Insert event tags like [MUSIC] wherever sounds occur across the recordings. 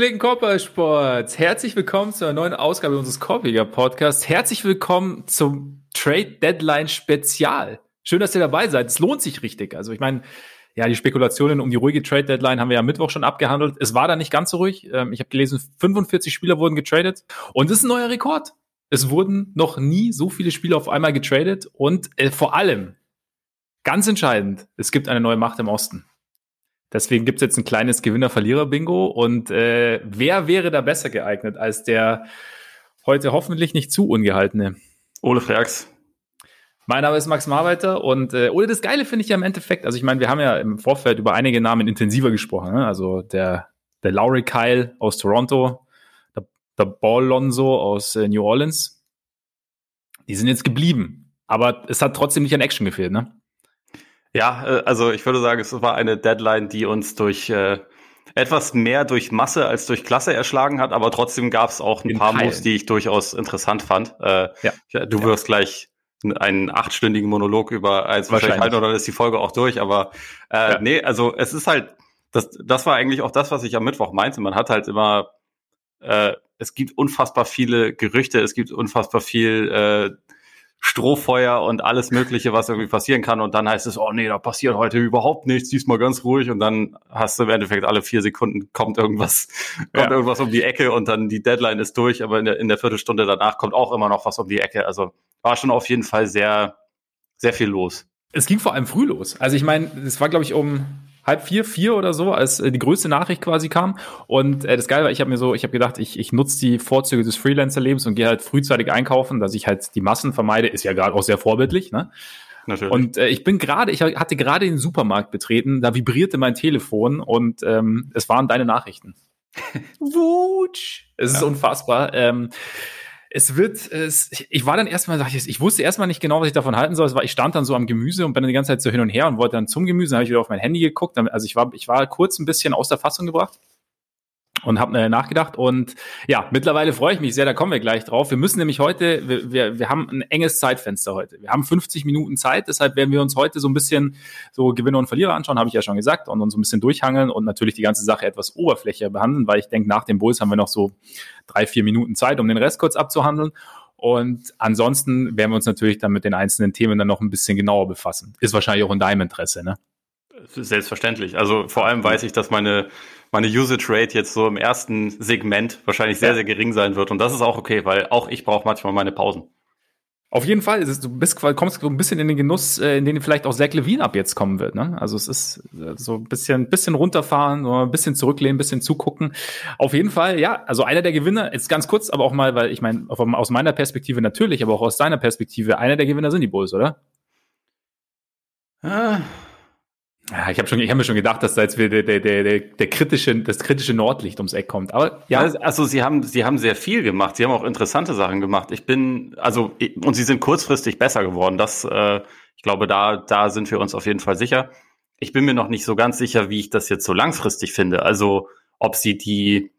Gepflegten Korbballsports, herzlich willkommen zu einer neuen Ausgabe unseres Korbiger Podcasts. Herzlich willkommen zum Trade Deadline Spezial. Schön, dass ihr dabei seid. Es lohnt sich richtig. Also ich meine, ja, die Spekulationen um die ruhige Trade Deadline haben wir ja Mittwoch schon abgehandelt. Es war da nicht ganz so ruhig. Ähm, ich habe gelesen, 45 Spieler wurden getradet und es ist ein neuer Rekord. Es wurden noch nie so viele Spieler auf einmal getradet und äh, vor allem, ganz entscheidend, es gibt eine neue Macht im Osten. Deswegen gibt's jetzt ein kleines Gewinner-Verlierer-Bingo. Und äh, wer wäre da besser geeignet als der heute hoffentlich nicht zu ungehaltene? Ole Freaks. Mein Name ist Max Marbeiter und äh, Ole, das Geile finde ich ja im Endeffekt, also ich meine, wir haben ja im Vorfeld über einige Namen intensiver gesprochen. Ne? Also der, der Lowry Kyle aus Toronto, der, der Ball Lonzo aus äh, New Orleans. Die sind jetzt geblieben. Aber es hat trotzdem nicht an Action gefehlt, ne? Ja, äh, also ich würde sagen, es war eine Deadline, die uns durch äh, etwas mehr durch Masse als durch Klasse erschlagen hat, aber trotzdem gab es auch ein In paar Moves, die ich durchaus interessant fand. Äh, ja. Du wirst ja. gleich einen achtstündigen Monolog über eins wahrscheinlich halten oder ist die Folge auch durch, aber äh, ja. nee, also es ist halt, das, das war eigentlich auch das, was ich am Mittwoch meinte. Man hat halt immer, äh, es gibt unfassbar viele Gerüchte, es gibt unfassbar viel äh, Strohfeuer und alles Mögliche, was irgendwie passieren kann. Und dann heißt es, oh nee, da passiert heute überhaupt nichts, diesmal ganz ruhig. Und dann hast du im Endeffekt alle vier Sekunden kommt irgendwas, kommt ja. irgendwas um die Ecke und dann die Deadline ist durch, aber in der, in der Viertelstunde danach kommt auch immer noch was um die Ecke. Also war schon auf jeden Fall sehr, sehr viel los. Es ging vor allem früh los. Also ich meine, es war, glaube ich, um halb vier, vier oder so, als äh, die größte Nachricht quasi kam. Und äh, das Geile war, ich habe mir so, ich habe gedacht, ich, ich nutze die Vorzüge des Freelancer-Lebens und gehe halt frühzeitig einkaufen, dass ich halt die Massen vermeide, ist ja gerade auch sehr vorbildlich, ne? Natürlich. Und äh, ich bin gerade, ich hatte gerade den Supermarkt betreten, da vibrierte mein Telefon und ähm, es waren deine Nachrichten. [LAUGHS] Wutsch! Es ist ja. unfassbar. Ähm, es wird, es, ich war dann erstmal, ich, wusste erstmal nicht genau, was ich davon halten soll. Es war, ich stand dann so am Gemüse und bin dann die ganze Zeit so hin und her und wollte dann zum Gemüse, dann habe ich wieder auf mein Handy geguckt. Also ich war, ich war kurz ein bisschen aus der Fassung gebracht und habe äh, nachgedacht und ja, mittlerweile freue ich mich sehr, da kommen wir gleich drauf. Wir müssen nämlich heute, wir, wir, wir haben ein enges Zeitfenster heute. Wir haben 50 Minuten Zeit, deshalb werden wir uns heute so ein bisschen so Gewinner und Verlierer anschauen, habe ich ja schon gesagt, und uns so ein bisschen durchhangeln und natürlich die ganze Sache etwas oberflächlicher behandeln, weil ich denke, nach dem Bulls haben wir noch so drei, vier Minuten Zeit, um den Rest kurz abzuhandeln. Und ansonsten werden wir uns natürlich dann mit den einzelnen Themen dann noch ein bisschen genauer befassen. Ist wahrscheinlich auch in deinem Interesse, ne? Selbstverständlich. Also vor allem weiß ich, dass meine meine Usage Rate jetzt so im ersten Segment wahrscheinlich sehr, sehr gering sein wird. Und das ist auch okay, weil auch ich brauche manchmal meine Pausen. Auf jeden Fall, du bist, kommst so ein bisschen in den Genuss, äh, in den vielleicht auch Zach Levine ab jetzt kommen wird. Ne? Also es ist äh, so ein bisschen, bisschen runterfahren, so ein bisschen zurücklehnen, ein bisschen zugucken. Auf jeden Fall, ja, also einer der Gewinner, jetzt ganz kurz, aber auch mal, weil ich meine, aus meiner Perspektive natürlich, aber auch aus deiner Perspektive, einer der Gewinner sind die Bulls, oder? Ah, ja, ich habe schon, ich habe mir schon gedacht, dass da jetzt wieder der, der, der, der kritische, das kritische Nordlicht ums Eck kommt. Aber ja. Also sie haben, sie haben sehr viel gemacht. Sie haben auch interessante Sachen gemacht. Ich bin, also und sie sind kurzfristig besser geworden. Das, äh, ich glaube, da, da sind wir uns auf jeden Fall sicher. Ich bin mir noch nicht so ganz sicher, wie ich das jetzt so langfristig finde. Also ob sie die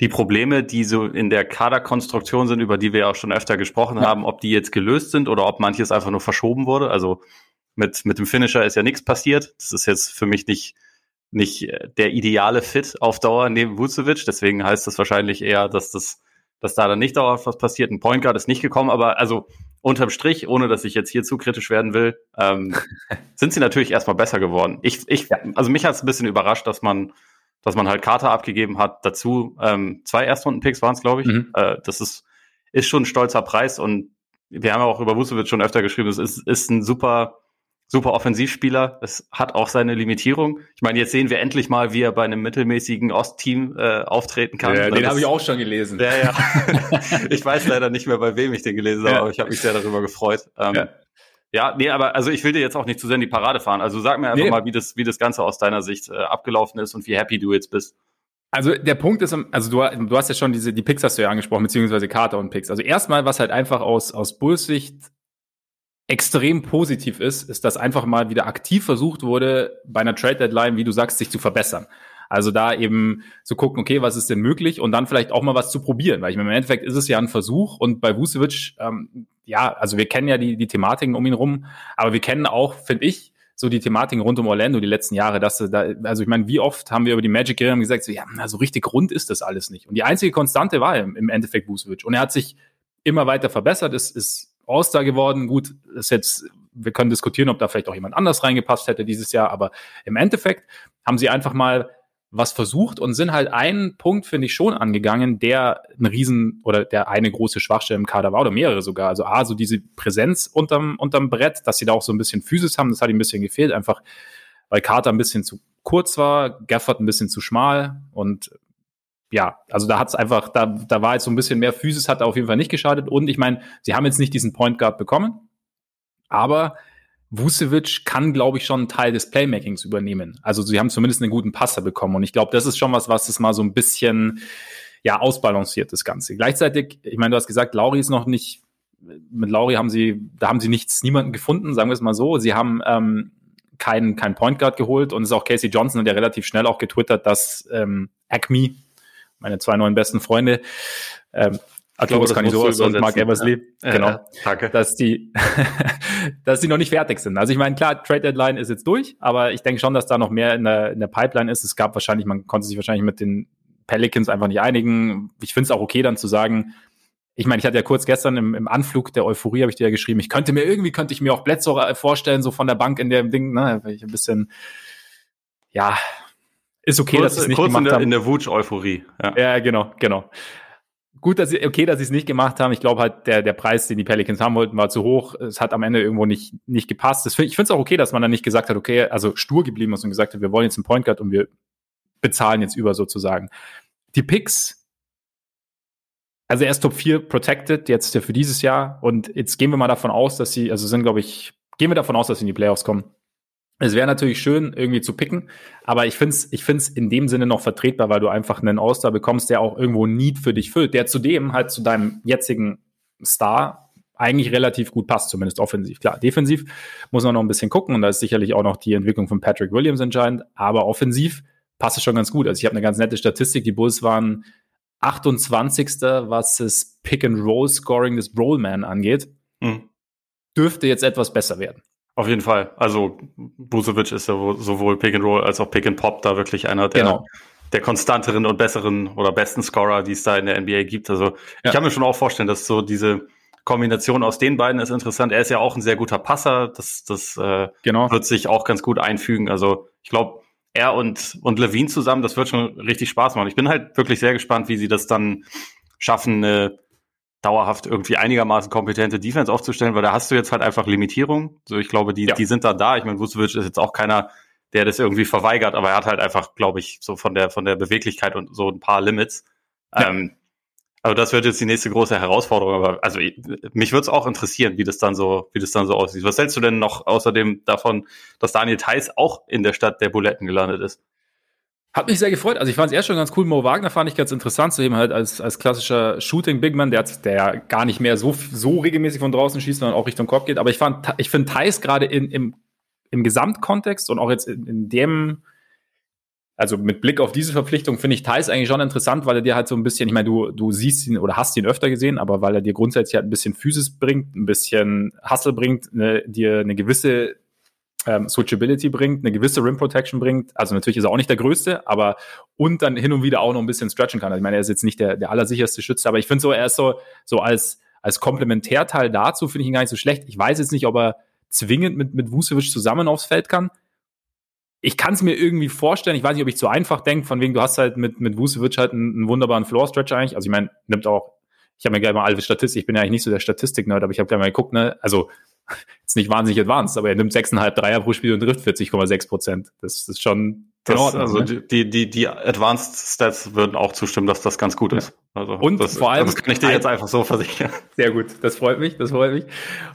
die Probleme, die so in der Kaderkonstruktion sind, über die wir auch schon öfter gesprochen ja. haben, ob die jetzt gelöst sind oder ob manches einfach nur verschoben wurde. Also mit, mit dem Finisher ist ja nichts passiert. Das ist jetzt für mich nicht, nicht der ideale Fit auf Dauer neben Vucevic. Deswegen heißt das wahrscheinlich eher, dass das, dass da dann nicht dauerhaft was passiert. Ein Point Guard ist nicht gekommen, aber also unterm Strich, ohne dass ich jetzt hier zu kritisch werden will, ähm, [LAUGHS] sind sie natürlich erstmal besser geworden. Ich, ich, also mich hat es ein bisschen überrascht, dass man, dass man halt Carter abgegeben hat. Dazu ähm, zwei Erstrunden-Picks waren es, glaube ich. Mhm. Äh, das ist, ist schon ein stolzer Preis und wir haben ja auch über Vucevic schon öfter geschrieben, es ist, ist ein super super Offensivspieler. Es hat auch seine Limitierung. Ich meine, jetzt sehen wir endlich mal, wie er bei einem mittelmäßigen Ostteam äh, auftreten kann. Ja, den habe ich auch schon gelesen. Ja, ja. [LAUGHS] ich weiß leider nicht mehr, bei wem ich den gelesen habe, ja. aber ich habe mich sehr darüber gefreut. Ähm, ja. ja, nee, aber also ich will dir jetzt auch nicht zu sehr in die Parade fahren. Also sag mir einfach nee. mal, wie das, wie das Ganze aus deiner Sicht äh, abgelaufen ist und wie happy du jetzt bist. Also der Punkt ist, also du, du hast ja schon diese, die Picks hast du ja angesprochen, beziehungsweise Carter und Picks. Also erstmal, was halt einfach aus, aus Bulls Sicht extrem positiv ist, ist, dass einfach mal wieder aktiv versucht wurde, bei einer Trade Deadline, wie du sagst, sich zu verbessern. Also da eben zu gucken, okay, was ist denn möglich und dann vielleicht auch mal was zu probieren, weil ich meine, im Endeffekt ist es ja ein Versuch und bei Vucevic, ähm, ja, also wir kennen ja die, die Thematiken um ihn rum, aber wir kennen auch, finde ich, so die Thematiken rund um Orlando die letzten Jahre, dass da, also ich meine, wie oft haben wir über die Magic geredet gesagt, so, ja, na, so richtig rund ist das alles nicht. Und die einzige Konstante war im, im Endeffekt Vucevic. Und er hat sich immer weiter verbessert, ist, ist All-Star geworden. Gut, ist jetzt, wir können diskutieren, ob da vielleicht auch jemand anders reingepasst hätte dieses Jahr, aber im Endeffekt haben sie einfach mal was versucht und sind halt einen Punkt, finde ich, schon angegangen, der ein Riesen oder der eine große Schwachstelle im Kader war oder mehrere sogar. Also A, so diese Präsenz unterm, unterm Brett, dass sie da auch so ein bisschen Physis haben, das hat ihm ein bisschen gefehlt, einfach weil Carter ein bisschen zu kurz war, Gafford ein bisschen zu schmal und ja, also da hat es einfach, da, da war jetzt so ein bisschen mehr Physis, hat auf jeden Fall nicht geschadet und ich meine, sie haben jetzt nicht diesen Point Guard bekommen, aber Vucevic kann, glaube ich, schon einen Teil des Playmakings übernehmen. Also sie haben zumindest einen guten Passer bekommen. Und ich glaube, das ist schon was, was es mal so ein bisschen ja ausbalanciert, das Ganze. Gleichzeitig, ich meine, du hast gesagt, Lauri ist noch nicht, mit Lauri haben sie, da haben sie nichts, niemanden gefunden, sagen wir es mal so. Sie haben ähm, keinen kein Point Guard geholt und es ist auch Casey Johnson, der relativ schnell auch getwittert, dass ähm, Acme, meine zwei neuen besten Freunde, ähm, ich so und Mark Eversley, ja. genau, danke. dass die, [LAUGHS] dass die noch nicht fertig sind. Also ich meine, klar, Trade Deadline ist jetzt durch, aber ich denke schon, dass da noch mehr in der, in der Pipeline ist. Es gab wahrscheinlich, man konnte sich wahrscheinlich mit den Pelicans einfach nicht einigen. Ich finde es auch okay, dann zu sagen, ich meine, ich hatte ja kurz gestern im, im Anflug der Euphorie, habe ich dir ja geschrieben, ich könnte mir irgendwie, könnte ich mir auch Bledsoe vorstellen, so von der Bank in dem Ding, ne, ich ein bisschen, ja, ist okay, kurz, dass ich es nicht kurz gemacht in der, in der Wutsch-Euphorie. Ja. ja, genau, genau gut, dass sie, okay, dass sie es nicht gemacht haben. Ich glaube halt, der, der Preis, den die Pelicans haben wollten, war zu hoch. Es hat am Ende irgendwo nicht, nicht gepasst. Find, ich finde es auch okay, dass man dann nicht gesagt hat, okay, also stur geblieben ist und gesagt hat, wir wollen jetzt einen Point Guard und wir bezahlen jetzt über sozusagen. Die Picks, also er ist Top 4 protected jetzt für dieses Jahr und jetzt gehen wir mal davon aus, dass sie, also sind, glaube ich, gehen wir davon aus, dass sie in die Playoffs kommen. Es wäre natürlich schön, irgendwie zu picken, aber ich finde es ich find's in dem Sinne noch vertretbar, weil du einfach einen All-Star bekommst, der auch irgendwo ein Need für dich füllt, der zudem halt zu deinem jetzigen Star eigentlich relativ gut passt, zumindest offensiv. Klar, defensiv muss man noch ein bisschen gucken und da ist sicherlich auch noch die Entwicklung von Patrick Williams entscheidend, aber offensiv passt es schon ganz gut. Also ich habe eine ganz nette Statistik, die Bulls waren 28. was das Pick-and-Roll-Scoring des Rollman angeht. Hm. Dürfte jetzt etwas besser werden. Auf jeden Fall. Also Busovic ist ja sowohl Pick and Roll als auch Pick and Pop da wirklich einer der, genau. der konstanteren und besseren oder besten Scorer, die es da in der NBA gibt. Also ja. ich kann mir schon auch vorstellen, dass so diese Kombination aus den beiden ist interessant. Er ist ja auch ein sehr guter Passer. Das, das äh, genau. wird sich auch ganz gut einfügen. Also ich glaube, er und, und Levine zusammen, das wird schon richtig Spaß machen. Ich bin halt wirklich sehr gespannt, wie sie das dann schaffen, eine dauerhaft irgendwie einigermaßen kompetente Defense aufzustellen, weil da hast du jetzt halt einfach Limitierungen. So, ich glaube, die, ja. die sind da da. Ich meine, Vucevic ist jetzt auch keiner, der das irgendwie verweigert, aber er hat halt einfach, glaube ich, so von der, von der Beweglichkeit und so ein paar Limits. Ja. Ähm, also das wird jetzt die nächste große Herausforderung, aber also mich würde es auch interessieren, wie das dann so, wie das dann so aussieht. Was hältst du denn noch außerdem davon, dass Daniel Theiss auch in der Stadt der Buletten gelandet ist? Hat mich sehr gefreut. Also ich fand es erst schon ganz cool. Mo Wagner fand ich ganz interessant, zu ihm halt als, als klassischer Shooting Big Man, der, hat, der ja gar nicht mehr so, so regelmäßig von draußen schießt, sondern auch Richtung Kopf geht. Aber ich fand, ich finde Thais gerade in, im, im Gesamtkontext und auch jetzt in, in dem, also mit Blick auf diese Verpflichtung finde ich Thais eigentlich schon interessant, weil er dir halt so ein bisschen, ich meine, du, du siehst ihn oder hast ihn öfter gesehen, aber weil er dir grundsätzlich halt ein bisschen Physis bringt, ein bisschen Hustle bringt, ne, dir eine gewisse ähm, Switchability bringt, eine gewisse Rim Protection bringt. Also natürlich ist er auch nicht der größte, aber und dann hin und wieder auch noch ein bisschen stretchen kann. Also ich meine, er ist jetzt nicht der, der allersicherste Schütze, aber ich finde so, er ist so, so als, als Komplementärteil dazu finde ich ihn gar nicht so schlecht. Ich weiß jetzt nicht, ob er zwingend mit, mit Vucevic zusammen aufs Feld kann. Ich kann es mir irgendwie vorstellen. Ich weiß nicht, ob ich zu einfach denke, von wegen, du hast halt mit, mit Vucevic halt einen, einen wunderbaren Floor-Stretch eigentlich. Also ich meine, nimmt auch, ich habe mir gleich mal alle Statistik, ich bin ja eigentlich nicht so der Statistik-Nerd, aber ich habe gleich mal geguckt, ne, also [LAUGHS] jetzt nicht wahnsinnig advanced, aber er nimmt 6,5 Dreier pro Spiel und trifft 40,6 Prozent. Das ist schon das, Ordnung, also ne? die, die, die Advanced Stats würden auch zustimmen, dass das ganz gut ist. Also und das, vor allem, das kann ich dir jetzt einfach so versichern. [LAUGHS] Sehr gut, das freut mich, das freut mich.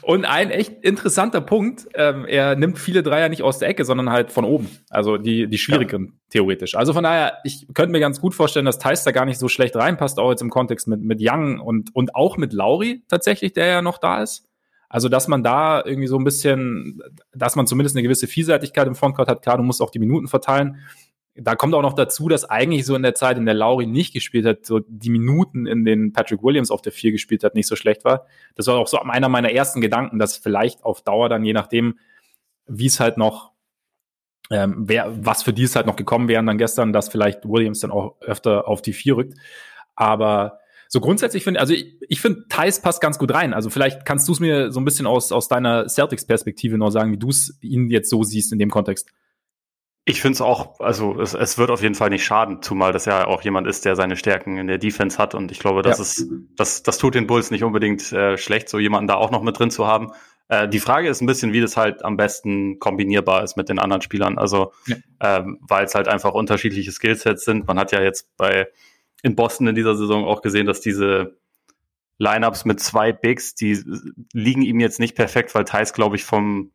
Und ein echt interessanter Punkt, ähm, er nimmt viele Dreier nicht aus der Ecke, sondern halt von oben. Also die, die schwierigeren, ja. theoretisch. Also von daher, ich könnte mir ganz gut vorstellen, dass Thais da gar nicht so schlecht reinpasst, auch jetzt im Kontext mit, mit Young und, und auch mit Lauri tatsächlich, der ja noch da ist. Also, dass man da irgendwie so ein bisschen, dass man zumindest eine gewisse Vielseitigkeit im Frontcourt hat. Klar, du musst auch die Minuten verteilen. Da kommt auch noch dazu, dass eigentlich so in der Zeit, in der Lauri nicht gespielt hat, so die Minuten, in denen Patrick Williams auf der vier gespielt hat, nicht so schlecht war. Das war auch so einer meiner ersten Gedanken, dass vielleicht auf Dauer dann, je nachdem, wie es halt noch, ähm, wer, was für die es halt noch gekommen wären dann gestern, dass vielleicht Williams dann auch öfter auf die vier rückt. Aber so grundsätzlich finde, also ich, ich finde, Thais passt ganz gut rein. Also vielleicht kannst du es mir so ein bisschen aus, aus deiner Celtics-Perspektive noch sagen, wie du es ihn jetzt so siehst in dem Kontext. Ich finde es auch, also es, es wird auf jeden Fall nicht schaden, zumal das ja auch jemand ist, der seine Stärken in der Defense hat. Und ich glaube, das ja. ist, das, das tut den Bulls nicht unbedingt äh, schlecht, so jemanden da auch noch mit drin zu haben. Äh, die Frage ist ein bisschen, wie das halt am besten kombinierbar ist mit den anderen Spielern. Also, ja. ähm, weil es halt einfach unterschiedliche Skillsets sind. Man hat ja jetzt bei in Boston in dieser Saison auch gesehen, dass diese Lineups mit zwei Bigs, die liegen ihm jetzt nicht perfekt, weil Thais, glaube ich, vom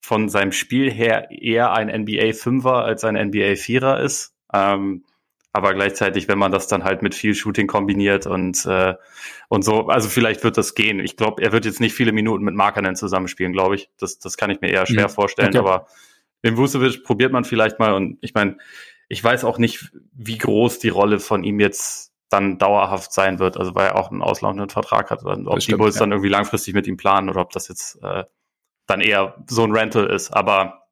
von seinem Spiel her eher ein NBA Fünfer als ein NBA Vierer ist. Ähm, aber gleichzeitig, wenn man das dann halt mit viel Shooting kombiniert und und so, also vielleicht wird das gehen. Ich glaube, er wird jetzt nicht viele Minuten mit Markanen zusammenspielen, glaube ich. Das das kann ich mir eher schwer mhm. vorstellen. Okay. Aber den Vucevic probiert man vielleicht mal und ich meine, ich weiß auch nicht, wie groß die Rolle von ihm jetzt dann dauerhaft sein wird, also weil er auch einen auslaufenden Vertrag hat, ob das die Bulls ja. dann irgendwie langfristig mit ihm planen oder ob das jetzt äh, dann eher so ein Rental ist. Aber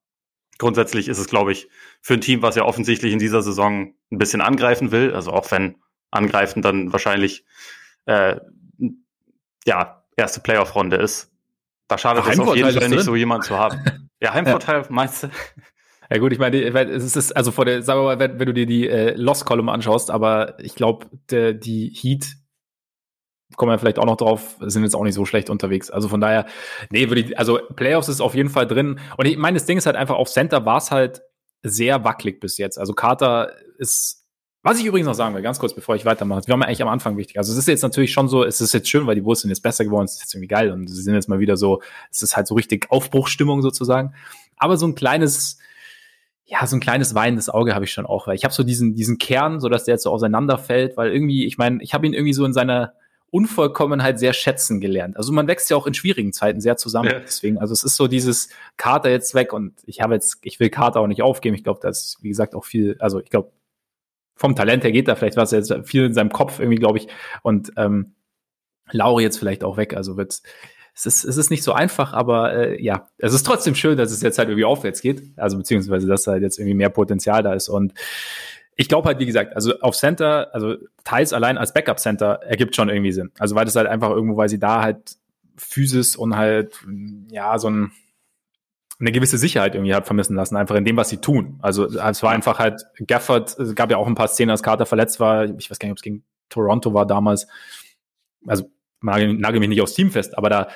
grundsätzlich ist es, glaube ich, für ein Team, was ja offensichtlich in dieser Saison ein bisschen angreifen will, also auch wenn angreifen dann wahrscheinlich äh, ja erste Playoff-Runde ist, da schadet es auf jeden Fall nicht, so jemanden zu haben. [LAUGHS] Ja, Heimvorteil meinst du? Ja gut, ich meine, es ist also vor der, sagen wir mal, wenn, wenn du dir die äh, Lost-Column anschaust, aber ich glaube, die Heat kommen wir vielleicht auch noch drauf, sind jetzt auch nicht so schlecht unterwegs. Also von daher, nee, würde ich, also Playoffs ist auf jeden Fall drin. Und ich meine, das Ding ist halt einfach, auf Center war es halt sehr wackelig bis jetzt. Also Carter ist, was ich übrigens noch sagen will, ganz kurz, bevor ich weitermache, wir haben ja eigentlich am Anfang wichtig. Also es ist jetzt natürlich schon so, es ist jetzt schön, weil die Bulls sind jetzt besser geworden, es ist jetzt irgendwie geil und sie sind jetzt mal wieder so, es ist halt so richtig Aufbruchstimmung sozusagen. Aber so ein kleines, ja, so ein kleines weinendes Auge habe ich schon auch, weil ich habe so diesen, diesen Kern, so dass der jetzt so auseinanderfällt, weil irgendwie, ich meine, ich habe ihn irgendwie so in seiner Unvollkommenheit sehr schätzen gelernt. Also man wächst ja auch in schwierigen Zeiten sehr zusammen. Ja. Deswegen, also es ist so dieses Kater jetzt weg und ich habe jetzt, ich will Kater auch nicht aufgeben. Ich glaube, da ist, wie gesagt, auch viel, also ich glaube, vom Talent her geht da vielleicht was jetzt viel in seinem Kopf irgendwie, glaube ich. Und ähm, Laure jetzt vielleicht auch weg. Also wird es ist, es ist nicht so einfach, aber äh, ja, es ist trotzdem schön, dass es jetzt halt irgendwie aufwärts geht. Also beziehungsweise, dass halt jetzt irgendwie mehr Potenzial da ist. Und ich glaube halt, wie gesagt, also auf Center, also Thais allein als Backup-Center ergibt schon irgendwie Sinn. Also weil das halt einfach irgendwo, weil sie da halt Physis und halt, ja, so ein, eine gewisse Sicherheit irgendwie hat vermissen lassen, einfach in dem, was sie tun. Also es war einfach halt, Gafford, es gab ja auch ein paar Szenen, als Carter verletzt war, ich weiß gar nicht, ob es gegen Toronto war damals. Also nagel mich nicht aufs Team fest, aber da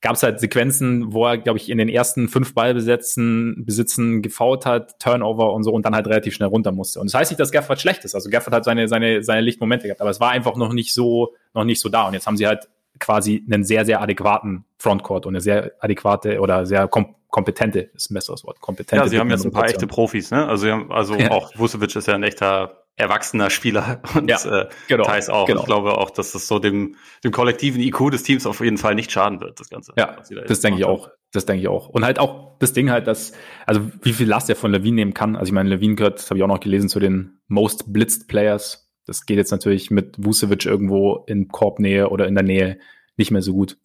gab es halt Sequenzen, wo er, glaube ich, in den ersten fünf Ballbesetzen Besitzen gefault hat, Turnover und so und dann halt relativ schnell runter musste. Und das heißt nicht, dass Gafford schlecht ist. Also Gafford hat seine, seine, seine Lichtmomente gehabt, aber es war einfach noch nicht so, noch nicht so da. Und jetzt haben sie halt quasi einen sehr, sehr adäquaten Frontcourt und eine sehr adäquate oder sehr kom kompetente, ist ein besseres Wort, kompetente. Ja, sie haben jetzt ein paar echte Profis, ne? Also, haben, also ja. auch Vucevic ist ja ein echter erwachsener Spieler [LAUGHS] und ja, äh, genau, Thais auch. Genau. Ich glaube auch, dass das so dem, dem kollektiven IQ des Teams auf jeden Fall nicht schaden wird, das Ganze. Ja, da das denke ich auch. Das denke ich auch. Und halt auch das Ding halt, dass, also wie viel Last er von Levine nehmen kann. Also ich meine, Levine gehört, das habe ich auch noch gelesen, zu den most blitzed Players. Das geht jetzt natürlich mit Vucevic irgendwo in Korbnähe oder in der Nähe nicht mehr so gut.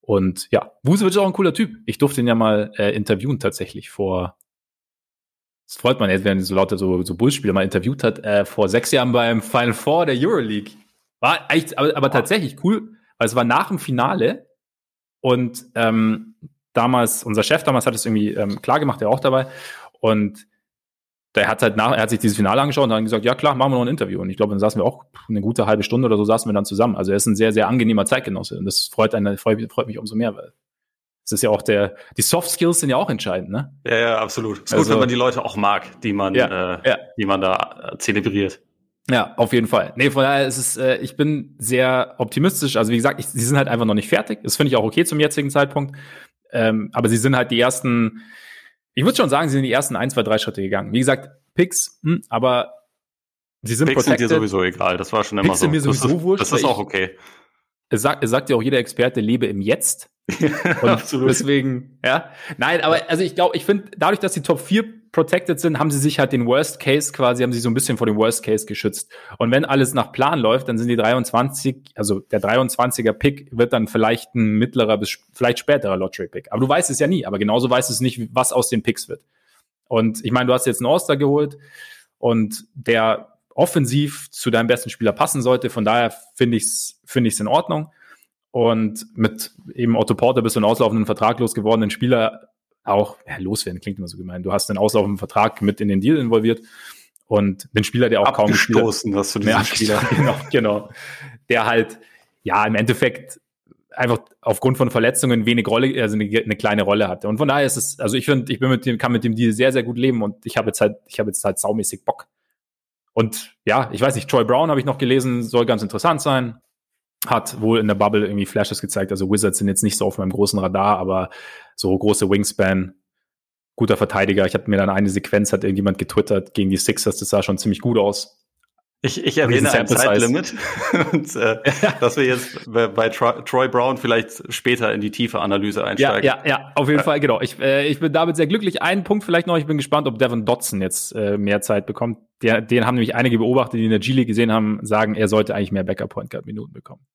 Und ja, Vucevic ist auch ein cooler Typ. Ich durfte ihn ja mal äh, interviewen tatsächlich vor das freut man jetzt, wenn so lauter so, so Bullspieler mal interviewt hat, äh, vor sechs Jahren beim Final Four der Euroleague. War eigentlich, aber, aber tatsächlich cool, weil es war nach dem Finale und ähm, damals, unser Chef damals hat es irgendwie ähm, klar gemacht, der auch dabei. Und der hat halt nach, er hat sich dieses Finale angeschaut und hat gesagt, ja klar, machen wir noch ein Interview. Und ich glaube, dann saßen wir auch eine gute halbe Stunde oder so saßen wir dann zusammen. Also er ist ein sehr, sehr angenehmer Zeitgenosse. Und das freut einen, freut, freut mich umso mehr, weil das ist ja auch der, die Soft Skills sind ja auch entscheidend, ne? Ja, ja, absolut. Es ist also, gut, wenn man die Leute auch mag, die man, ja, äh, ja. die man da äh, zelebriert. Ja, auf jeden Fall. Nee, von daher ist es, äh, ich bin sehr optimistisch. Also wie gesagt, ich, sie sind halt einfach noch nicht fertig. Das finde ich auch okay zum jetzigen Zeitpunkt. Ähm, aber sie sind halt die ersten, ich würde schon sagen, sie sind die ersten ein, zwei, drei Schritte gegangen. Wie gesagt, Picks, hm, aber sie sind Picks protected. sind dir sowieso egal. Das war schon immer Picks so. Sind mir sowieso das wurscht, das ist auch okay. Es sagt, es sagt ja auch jeder Experte, lebe im Jetzt. [LAUGHS] Und Absolut. Deswegen, ja. Nein, aber also ich glaube, ich finde, dadurch, dass die Top 4 protected sind, haben sie sich halt den Worst Case quasi, haben sie so ein bisschen vor dem Worst Case geschützt. Und wenn alles nach Plan läuft, dann sind die 23, also der 23er Pick wird dann vielleicht ein mittlerer bis vielleicht späterer Lottery Pick. Aber du weißt es ja nie. Aber genauso weißt du es nicht, was aus den Picks wird. Und ich meine, du hast jetzt einen All-Star geholt und der offensiv zu deinem besten Spieler passen sollte. Von daher finde ich es finde ich's in Ordnung. Und mit eben Otto Porter bist du einen auslaufenden Vertrag losgewordenen Spieler auch, ja, loswerden klingt immer so gemein. Du hast einen auslaufenden Vertrag mit in den Deal involviert und den Spieler, der auch kaum gestoßen, was du diesen Spieler. [LAUGHS] genau, genau. Der halt, ja, im Endeffekt einfach aufgrund von Verletzungen wenig Rolle, also eine, eine, kleine Rolle hatte. Und von daher ist es, also ich finde, ich bin mit dem, kann mit dem Deal sehr, sehr gut leben und ich habe jetzt halt, ich habe jetzt halt saumäßig Bock. Und ja, ich weiß nicht, Troy Brown habe ich noch gelesen, soll ganz interessant sein hat wohl in der Bubble irgendwie Flashes gezeigt. Also Wizards sind jetzt nicht so auf meinem großen Radar, aber so große Wingspan, guter Verteidiger. Ich hatte mir dann eine Sequenz, hat irgendjemand getwittert gegen die Sixers, das sah schon ziemlich gut aus. Ich, ich erwähne ein Zeitlimit [LAUGHS] und äh, [LAUGHS] dass wir jetzt bei, bei Troy Brown vielleicht später in die tiefe Analyse einsteigen. Ja, ja, ja auf jeden ja. Fall, genau. Ich, äh, ich bin damit sehr glücklich. Einen Punkt vielleicht noch, ich bin gespannt, ob Devin Dotson jetzt äh, mehr Zeit bekommt. Der, den haben nämlich einige beobachtet, die in der G-League gesehen haben, sagen, er sollte eigentlich mehr Backup-Point-Guard-Minuten bekommen.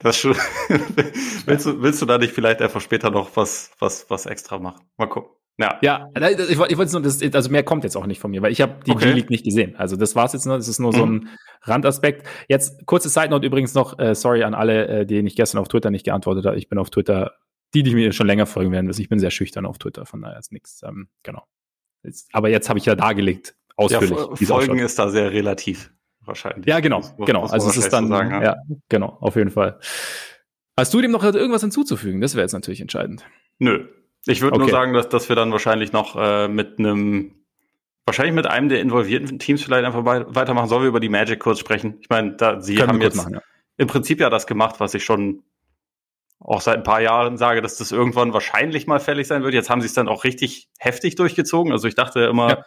Das schon. [LAUGHS] willst, du, willst du da nicht vielleicht einfach später noch was, was, was extra machen? Mal gucken. Ja, ja ich, ich wollte nur, das, also mehr kommt jetzt auch nicht von mir, weil ich habe die okay. G-League nicht gesehen. Also das war's jetzt nur, das ist nur mhm. so ein Randaspekt. Jetzt kurze Side Note übrigens noch, äh, sorry an alle, äh, denen ich gestern auf Twitter nicht geantwortet habe. Ich bin auf Twitter, die, die mir schon länger folgen werden, ich bin sehr schüchtern auf Twitter, von daher ist nichts. Ähm, genau. Jetzt, aber jetzt habe ich ja dargelegt, ausführlich. Ja, Folgen ist da sehr relativ wahrscheinlich. Ja, genau, muss, genau. Also es ist dann, sagen, ja. ja, genau, auf jeden Fall. Hast du dem noch irgendwas hinzuzufügen? Das wäre jetzt natürlich entscheidend. Nö. Ich würde okay. nur sagen, dass, dass wir dann wahrscheinlich noch äh, mit einem, wahrscheinlich mit einem der involvierten Teams vielleicht einfach weitermachen. Sollen wir über die Magic kurz sprechen? Ich meine, da, sie Können haben jetzt machen, ja. im Prinzip ja das gemacht, was ich schon auch seit ein paar Jahren sage, dass das irgendwann wahrscheinlich mal fällig sein wird. Jetzt haben sie es dann auch richtig heftig durchgezogen. Also ich dachte immer, ja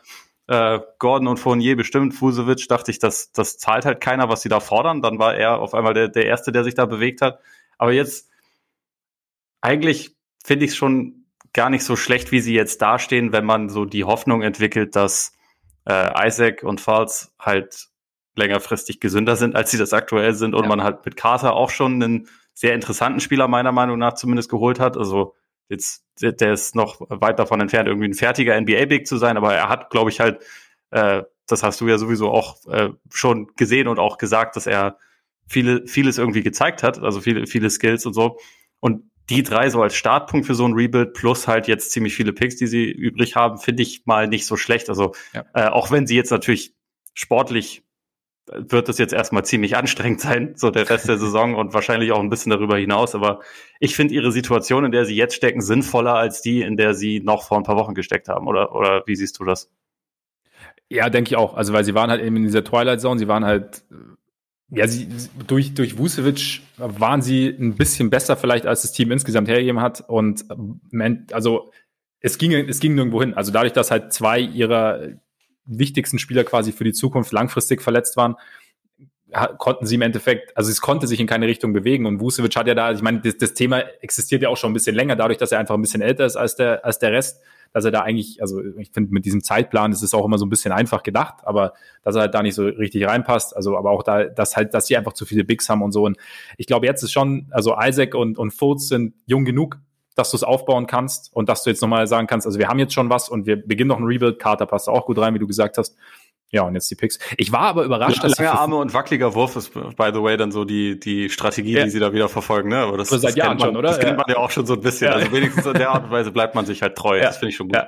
äh, Gordon und Fournier bestimmt, Fusovic, dachte ich, das, das zahlt halt keiner, was sie da fordern. Dann war er auf einmal der, der Erste, der sich da bewegt hat. Aber jetzt, eigentlich finde ich es schon gar nicht so schlecht, wie sie jetzt dastehen, wenn man so die Hoffnung entwickelt, dass äh, Isaac und Falls halt längerfristig gesünder sind, als sie das aktuell sind und ja. man halt mit Carter auch schon einen sehr interessanten Spieler meiner Meinung nach zumindest geholt hat. Also jetzt, der ist noch weit davon entfernt, irgendwie ein fertiger NBA-Big zu sein, aber er hat, glaube ich, halt, äh, das hast du ja sowieso auch äh, schon gesehen und auch gesagt, dass er viele, vieles irgendwie gezeigt hat, also viele, viele Skills und so. Und die drei so als Startpunkt für so ein Rebuild plus halt jetzt ziemlich viele Picks, die sie übrig haben, finde ich mal nicht so schlecht. Also ja. äh, auch wenn sie jetzt natürlich sportlich wird es jetzt erstmal ziemlich anstrengend [LAUGHS] sein, so der Rest der Saison und wahrscheinlich auch ein bisschen darüber hinaus. Aber ich finde ihre Situation, in der sie jetzt stecken, sinnvoller als die, in der sie noch vor ein paar Wochen gesteckt haben. Oder, oder wie siehst du das? Ja, denke ich auch. Also, weil sie waren halt eben in dieser Twilight Zone, sie waren halt, ja, sie, durch, durch Vucevic waren sie ein bisschen besser vielleicht, als das Team insgesamt hergegeben hat. Und, also, es ging, es ging nirgendwo hin. Also dadurch, dass halt zwei ihrer wichtigsten Spieler quasi für die Zukunft langfristig verletzt waren, konnten sie im Endeffekt, also es konnte sich in keine Richtung bewegen und Vucevic hat ja da, ich meine, das, das, Thema existiert ja auch schon ein bisschen länger, dadurch, dass er einfach ein bisschen älter ist als der, als der Rest, dass er da eigentlich, also ich finde mit diesem Zeitplan, das ist auch immer so ein bisschen einfach gedacht, aber dass er halt da nicht so richtig reinpasst, also aber auch da, dass halt, dass sie einfach zu viele Bigs haben und so und ich glaube jetzt ist schon, also Isaac und, und Fultz sind jung genug, dass du es aufbauen kannst und dass du jetzt nochmal sagen kannst, also wir haben jetzt schon was und wir beginnen noch ein Rebuild. Carter passt auch gut rein, wie du gesagt hast. Ja, und jetzt die Picks. Ich war aber überrascht, dass lange Arme und wackeliger Wurf ist, by the way, dann so die, die Strategie, ja. die sie da wieder verfolgen, ne? Aber das, das, das Jahren schon, oder? Das kennt man ja auch schon so ein bisschen. Ja. Also wenigstens in der Art und Weise bleibt man sich halt treu. Ja. Das finde ich schon gut. Ja.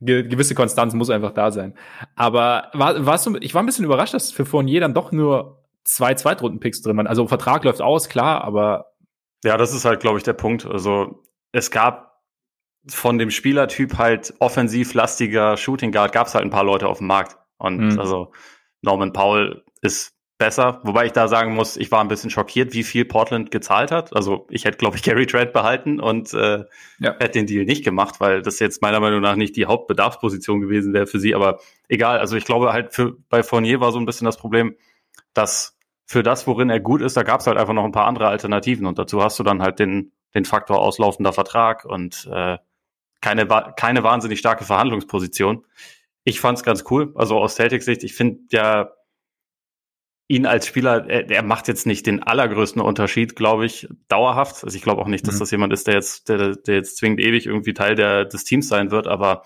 Gewisse Konstanz muss einfach da sein. Aber war, warst du, ich war ein bisschen überrascht, dass für Fournier dann doch nur zwei Zweitrunden-Picks drin waren. Also Vertrag läuft aus, klar, aber. Ja, das ist halt, glaube ich, der Punkt. Also es gab von dem Spielertyp halt offensiv lastiger Shooting Guard gab es halt ein paar Leute auf dem Markt. Und mhm. also Norman Powell ist besser, wobei ich da sagen muss, ich war ein bisschen schockiert, wie viel Portland gezahlt hat. Also ich hätte, glaube ich, [LAUGHS] Gary Trent behalten und äh, ja. hätte den Deal nicht gemacht, weil das jetzt meiner Meinung nach nicht die Hauptbedarfsposition gewesen wäre für sie. Aber egal, also ich glaube halt für bei Fournier war so ein bisschen das Problem, dass für das, worin er gut ist, da gab es halt einfach noch ein paar andere Alternativen und dazu hast du dann halt den, den Faktor auslaufender Vertrag und äh, keine, keine wahnsinnig starke Verhandlungsposition. Ich fand's ganz cool, also aus Celtics Sicht, ich finde ja ihn als Spieler, er, er, macht jetzt nicht den allergrößten Unterschied, glaube ich, dauerhaft. Also ich glaube auch nicht, dass mhm. das jemand ist, der jetzt, der, der jetzt zwingend ewig irgendwie Teil der, des Teams sein wird, aber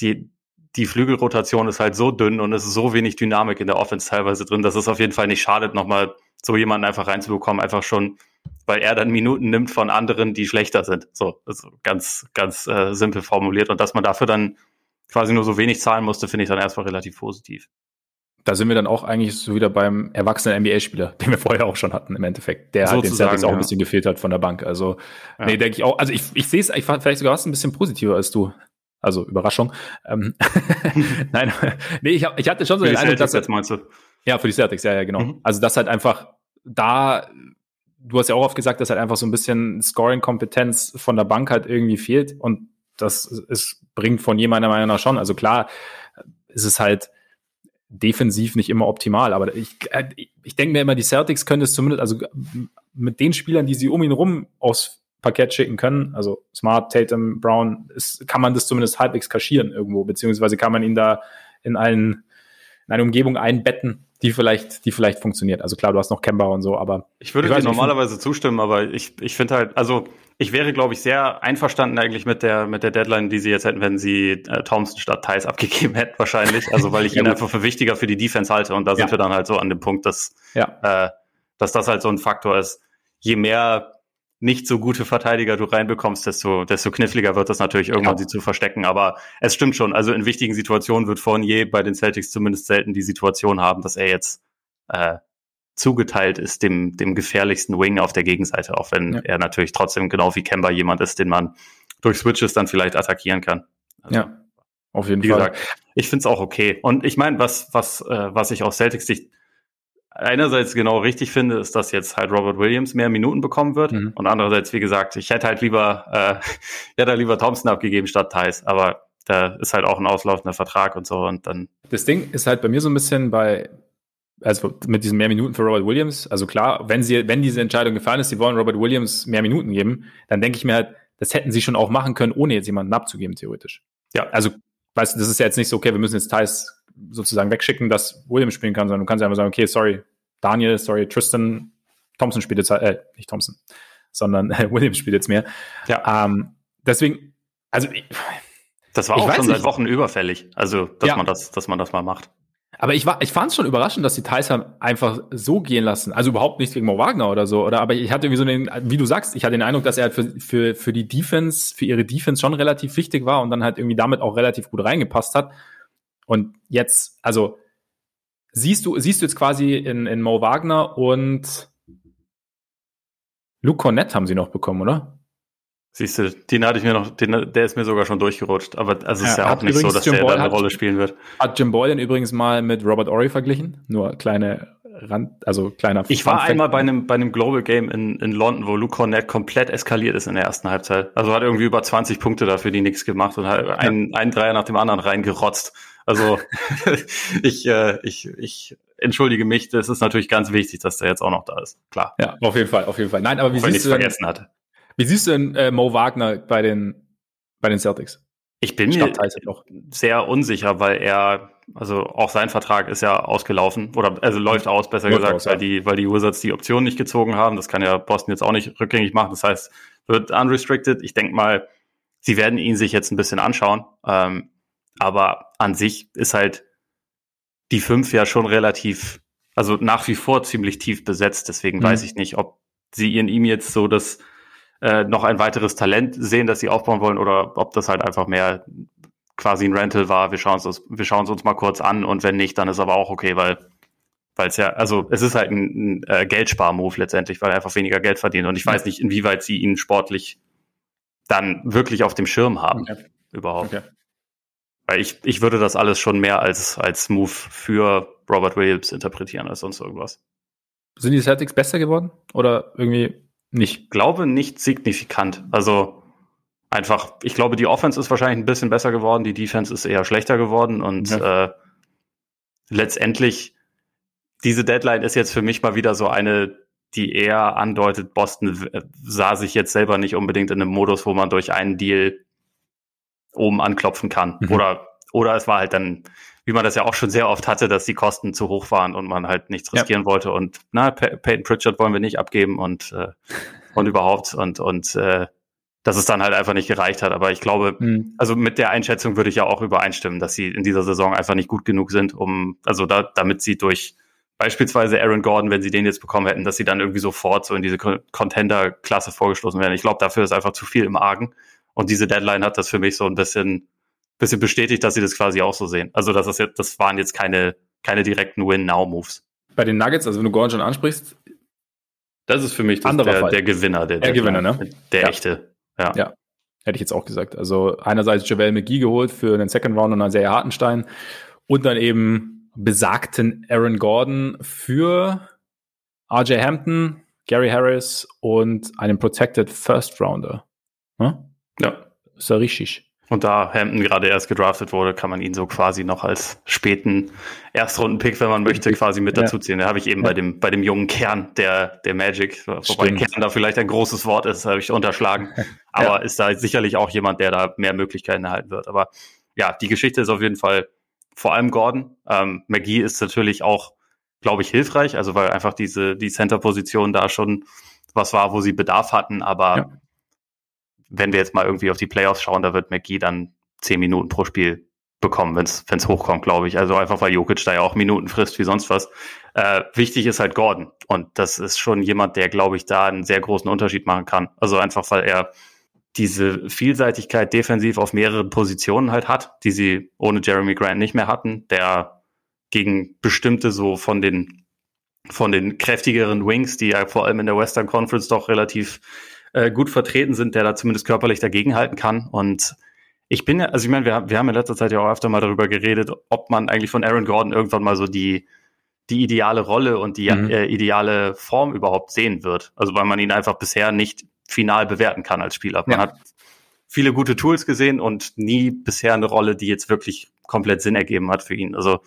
die, die Flügelrotation ist halt so dünn und es ist so wenig Dynamik in der Offense teilweise drin, dass es auf jeden Fall nicht schadet, nochmal so jemanden einfach reinzubekommen, einfach schon, weil er dann Minuten nimmt von anderen, die schlechter sind. So, also ganz, ganz äh, simpel formuliert. Und dass man dafür dann quasi nur so wenig zahlen musste, finde ich dann erstmal relativ positiv. Da sind wir dann auch eigentlich so wieder beim erwachsenen NBA-Spieler, [LAUGHS] den wir vorher auch schon hatten im Endeffekt, der halt den Celtics auch ein bisschen gefehlt hat von der Bank. Also, ja. nee, denke ich auch. Also ich, ich sehe es ich vielleicht sogar was ein bisschen positiver als du. Also Überraschung. Ähm, [LAUGHS] Nein, [LAUGHS] nee, ich, hab, ich hatte schon so den Eindruck, dass jetzt meinst du? Ja, für die Celtics, ja, ja, genau. Mhm. Also das halt einfach da, du hast ja auch oft gesagt, dass halt einfach so ein bisschen Scoring-Kompetenz von der Bank halt irgendwie fehlt und das ist, bringt von je meiner Meinung nach schon. Also klar, ist es halt defensiv nicht immer optimal, aber ich, äh, ich denke mir immer, die Celtics können es zumindest, also mit den Spielern, die sie um ihn rum aus Parkett schicken können, also Smart, Tatum, Brown, ist, kann man das zumindest halbwegs kaschieren irgendwo, beziehungsweise kann man ihn da in, einen, in eine Umgebung einbetten, die vielleicht, die vielleicht funktioniert. Also klar, du hast noch Kemba und so, aber. Ich würde dir normalerweise zustimmen, aber ich, ich finde halt, also ich wäre, glaube ich, sehr einverstanden eigentlich mit der, mit der Deadline, die sie jetzt hätten, wenn sie äh, Thompson statt Thais abgegeben hätten, wahrscheinlich. Also weil ich ja, ihn einfach für wichtiger für die Defense halte. Und da ja. sind wir dann halt so an dem Punkt, dass, ja. äh, dass das halt so ein Faktor ist. Je mehr nicht so gute Verteidiger du reinbekommst, desto, desto kniffliger wird das natürlich irgendwann, sie zu verstecken. Aber es stimmt schon. Also in wichtigen Situationen wird Fournier bei den Celtics zumindest selten die Situation haben, dass er jetzt äh, zugeteilt ist dem, dem gefährlichsten Wing auf der Gegenseite, auch wenn ja. er natürlich trotzdem genau wie Kemba jemand ist, den man durch Switches dann vielleicht attackieren kann. Also, ja, auf jeden wie Fall. Gesagt, ich finde es auch okay. Und ich meine, was, was, äh, was ich aus Celtics Sicht einerseits genau richtig finde, ist, dass jetzt halt Robert Williams mehr Minuten bekommen wird. Mhm. Und andererseits, wie gesagt, ich hätte halt lieber, äh, [LAUGHS] ich hätte halt lieber Thompson abgegeben statt Thais. Aber da ist halt auch ein auslaufender Vertrag und so. Und dann. Das Ding ist halt bei mir so ein bisschen bei, also mit diesen mehr Minuten für Robert Williams. Also klar, wenn sie, wenn diese Entscheidung gefallen ist, sie wollen Robert Williams mehr Minuten geben, dann denke ich mir halt, das hätten sie schon auch machen können, ohne jetzt jemanden abzugeben, theoretisch. Ja. Also, weißt du, das ist ja jetzt nicht so, okay, wir müssen jetzt Thais sozusagen wegschicken, dass Williams spielen kann, sondern du kannst einfach sagen, okay, sorry, Daniel, sorry, Tristan, Thompson spielt jetzt, äh, nicht Thompson, sondern äh, [LAUGHS] Williams spielt jetzt mehr. Ja. Ähm, deswegen, also das war auch schon nicht. seit Wochen überfällig, also dass ja. man das, dass man das mal macht. Aber ich war, ich fand es schon überraschend, dass die Tyser einfach so gehen lassen. Also überhaupt nicht wegen Mo Wagner oder so, oder? Aber ich hatte irgendwie so den, wie du sagst, ich hatte den Eindruck, dass er halt für, für, für die Defense, für ihre Defense schon relativ wichtig war und dann halt irgendwie damit auch relativ gut reingepasst hat. Und jetzt, also siehst du, siehst du jetzt quasi in, in Mo Wagner und Luke Cornett haben sie noch bekommen, oder? Siehst du, den hatte ich mir noch, den, der ist mir sogar schon durchgerutscht. Aber also es ist ja auch nicht so, dass Jim der Boyle da eine Rolle spielen wird. Hat Jim Boylan übrigens mal mit Robert Ory verglichen. Nur kleine Rand, also kleiner. Ich war einmal bei einem, bei einem Global Game in, in London, wo Luke Cornett komplett eskaliert ist in der ersten Halbzeit. Also hat irgendwie über 20 Punkte dafür, die nichts gemacht und hat ja. einen, einen Dreier nach dem anderen reingerotzt. Also [LAUGHS] ich, äh, ich, ich entschuldige mich, das ist natürlich ganz wichtig, dass der jetzt auch noch da ist. Klar. Ja, auf jeden Fall, auf jeden Fall. Nein, aber wie siehst du vergessen hatte. Wie siehst du denn äh, Mo Wagner bei den bei den Celtics? Ich bin mir sehr unsicher, weil er, also auch sein Vertrag ist ja ausgelaufen oder also läuft aus, besser läuft gesagt, aus, ja. weil die, weil die Wizards die Option nicht gezogen haben. Das kann ja Boston jetzt auch nicht rückgängig machen. Das heißt, wird unrestricted. Ich denke mal, sie werden ihn sich jetzt ein bisschen anschauen. Ähm, aber an sich ist halt die fünf ja schon relativ, also nach wie vor ziemlich tief besetzt. Deswegen mhm. weiß ich nicht, ob sie in ihm jetzt so das äh, noch ein weiteres Talent sehen, das sie aufbauen wollen, oder ob das halt einfach mehr quasi ein Rental war. Wir schauen uns wir schauen es uns mal kurz an und wenn nicht, dann ist aber auch okay, weil weil es ja, also es ist halt ein, ein äh, Geldspar-Move letztendlich, weil er einfach weniger Geld verdient. Und ich weiß nicht, inwieweit sie ihn sportlich dann wirklich auf dem Schirm haben okay. überhaupt. Okay. Weil ich, ich würde das alles schon mehr als, als Move für Robert Williams interpretieren als sonst irgendwas. Sind die Celtics besser geworden? Oder irgendwie? Ich glaube nicht signifikant. Also einfach, ich glaube, die Offense ist wahrscheinlich ein bisschen besser geworden, die Defense ist eher schlechter geworden und ja. äh, letztendlich diese Deadline ist jetzt für mich mal wieder so eine, die eher andeutet, Boston sah sich jetzt selber nicht unbedingt in einem Modus, wo man durch einen Deal oben anklopfen kann. Mhm. Oder, oder es war halt dann, wie man das ja auch schon sehr oft hatte, dass die Kosten zu hoch waren und man halt nichts riskieren ja. wollte und na, Peyton Pritchard wollen wir nicht abgeben und, äh, und überhaupt und, und äh, dass es dann halt einfach nicht gereicht hat. Aber ich glaube, mhm. also mit der Einschätzung würde ich ja auch übereinstimmen, dass sie in dieser Saison einfach nicht gut genug sind, um, also da, damit sie durch beispielsweise Aaron Gordon, wenn sie den jetzt bekommen hätten, dass sie dann irgendwie sofort so in diese Contender-Klasse vorgestoßen werden. Ich glaube, dafür ist einfach zu viel im Argen. Und diese Deadline hat das für mich so ein bisschen, bisschen bestätigt, dass sie das quasi auch so sehen. Also, das jetzt, das waren jetzt keine, keine direkten Win-Now-Moves. Bei den Nuggets, also wenn du Gordon schon ansprichst, das ist für mich das, der, der, Gewinner, der, der Gewinner, ne? Der ja. echte. Ja. ja. Hätte ich jetzt auch gesagt. Also einerseits Javel McGee geholt für den Second Round und dann sehr Hartenstein und dann eben besagten Aaron Gordon für RJ Hampton, Gary Harris und einen Protected First Rounder. Hm? Ja. Ist ja richtig. Und da Hampton gerade erst gedraftet wurde, kann man ihn so quasi noch als späten Erstrunden-Pick, wenn man möchte, quasi mit dazu ziehen. Da habe ich eben ja. bei dem, bei dem jungen Kern der, der Magic, wobei Stimmt. Kern da vielleicht ein großes Wort ist, habe ich unterschlagen. [LAUGHS] Aber ja. ist da sicherlich auch jemand, der da mehr Möglichkeiten erhalten wird. Aber ja, die Geschichte ist auf jeden Fall vor allem Gordon. Ähm, McGee ist natürlich auch, glaube ich, hilfreich, also weil einfach diese, die Center-Position da schon was war, wo sie Bedarf hatten, aber ja wenn wir jetzt mal irgendwie auf die Playoffs schauen, da wird McGee dann zehn Minuten pro Spiel bekommen, wenn es hochkommt, glaube ich. Also einfach, weil Jokic da ja auch Minuten frisst wie sonst was. Äh, wichtig ist halt Gordon. Und das ist schon jemand, der, glaube ich, da einen sehr großen Unterschied machen kann. Also einfach, weil er diese Vielseitigkeit defensiv auf mehreren Positionen halt hat, die sie ohne Jeremy Grant nicht mehr hatten, der gegen bestimmte so von den von den kräftigeren Wings, die ja vor allem in der Western Conference doch relativ äh, gut vertreten sind, der da zumindest körperlich dagegenhalten kann. Und ich bin ja, also ich meine, wir, wir haben in letzter Zeit ja auch öfter mal darüber geredet, ob man eigentlich von Aaron Gordon irgendwann mal so die, die ideale Rolle und die mhm. äh, ideale Form überhaupt sehen wird. Also weil man ihn einfach bisher nicht final bewerten kann als Spieler. Man ja. hat viele gute Tools gesehen und nie bisher eine Rolle, die jetzt wirklich komplett Sinn ergeben hat für ihn. Also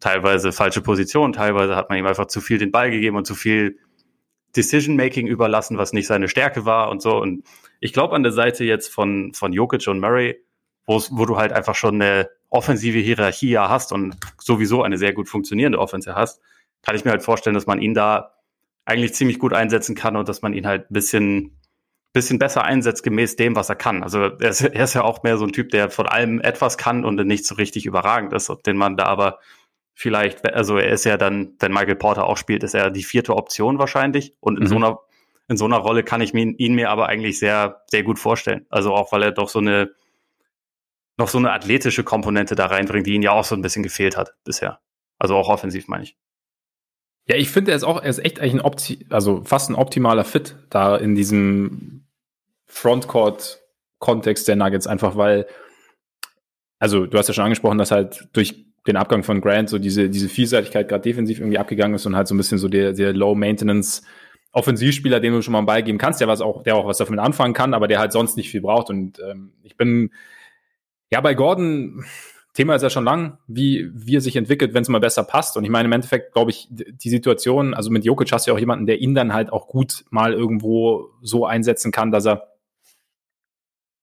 teilweise falsche Position, teilweise hat man ihm einfach zu viel den Ball gegeben und zu viel Decision-Making überlassen, was nicht seine Stärke war und so. Und ich glaube an der Seite jetzt von, von Jokic und Murray, wo du halt einfach schon eine offensive Hierarchie ja hast und sowieso eine sehr gut funktionierende Offense hast, kann ich mir halt vorstellen, dass man ihn da eigentlich ziemlich gut einsetzen kann und dass man ihn halt ein bisschen, bisschen besser einsetzt, gemäß dem, was er kann. Also er ist, er ist ja auch mehr so ein Typ, der von allem etwas kann und nicht so richtig überragend ist, den man da aber vielleicht, also er ist ja dann, wenn Michael Porter auch spielt, ist er die vierte Option wahrscheinlich. Und in mhm. so einer, in so einer Rolle kann ich ihn, ihn mir aber eigentlich sehr, sehr gut vorstellen. Also auch, weil er doch so eine, noch so eine athletische Komponente da reinbringt, die ihn ja auch so ein bisschen gefehlt hat bisher. Also auch offensiv, meine ich. Ja, ich finde, er ist auch, er ist echt eigentlich ein Opti also fast ein optimaler Fit da in diesem Frontcourt-Kontext der Nuggets, einfach weil, also du hast ja schon angesprochen, dass halt durch den Abgang von Grant so diese, diese Vielseitigkeit gerade defensiv irgendwie abgegangen ist und halt so ein bisschen so der, der Low-Maintenance Offensivspieler, dem du schon mal einen Ball geben kannst, der was auch, der auch was damit anfangen kann, aber der halt sonst nicht viel braucht. Und ähm, ich bin ja bei Gordon, Thema ist ja schon lang, wie, wie er sich entwickelt, wenn es mal besser passt. Und ich meine, im Endeffekt glaube ich, die Situation, also mit Jokic hast du ja auch jemanden, der ihn dann halt auch gut mal irgendwo so einsetzen kann, dass er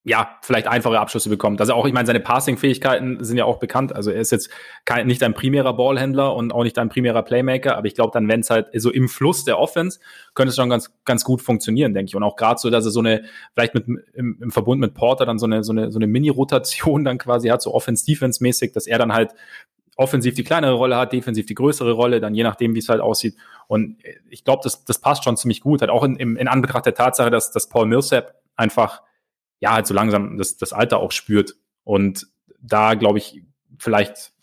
ja, vielleicht einfache Abschlüsse bekommt. Also auch, ich meine, seine Passing-Fähigkeiten sind ja auch bekannt. Also er ist jetzt kein, nicht ein primärer Ballhändler und auch nicht ein primärer Playmaker, aber ich glaube dann, wenn es halt so im Fluss der Offense, könnte es schon ganz, ganz gut funktionieren, denke ich. Und auch gerade so, dass er so eine, vielleicht mit im, im Verbund mit Porter dann so eine, so eine, so eine Mini-Rotation [LAUGHS] dann quasi hat, so Offense-Defense-mäßig, dass er dann halt offensiv die kleinere Rolle hat, defensiv die größere Rolle, dann je nachdem, wie es halt aussieht. Und ich glaube, das, das passt schon ziemlich gut. Halt auch in, in Anbetracht der Tatsache, dass, dass Paul Millsap einfach ja, halt so langsam das, das Alter auch spürt. Und da glaube ich, vielleicht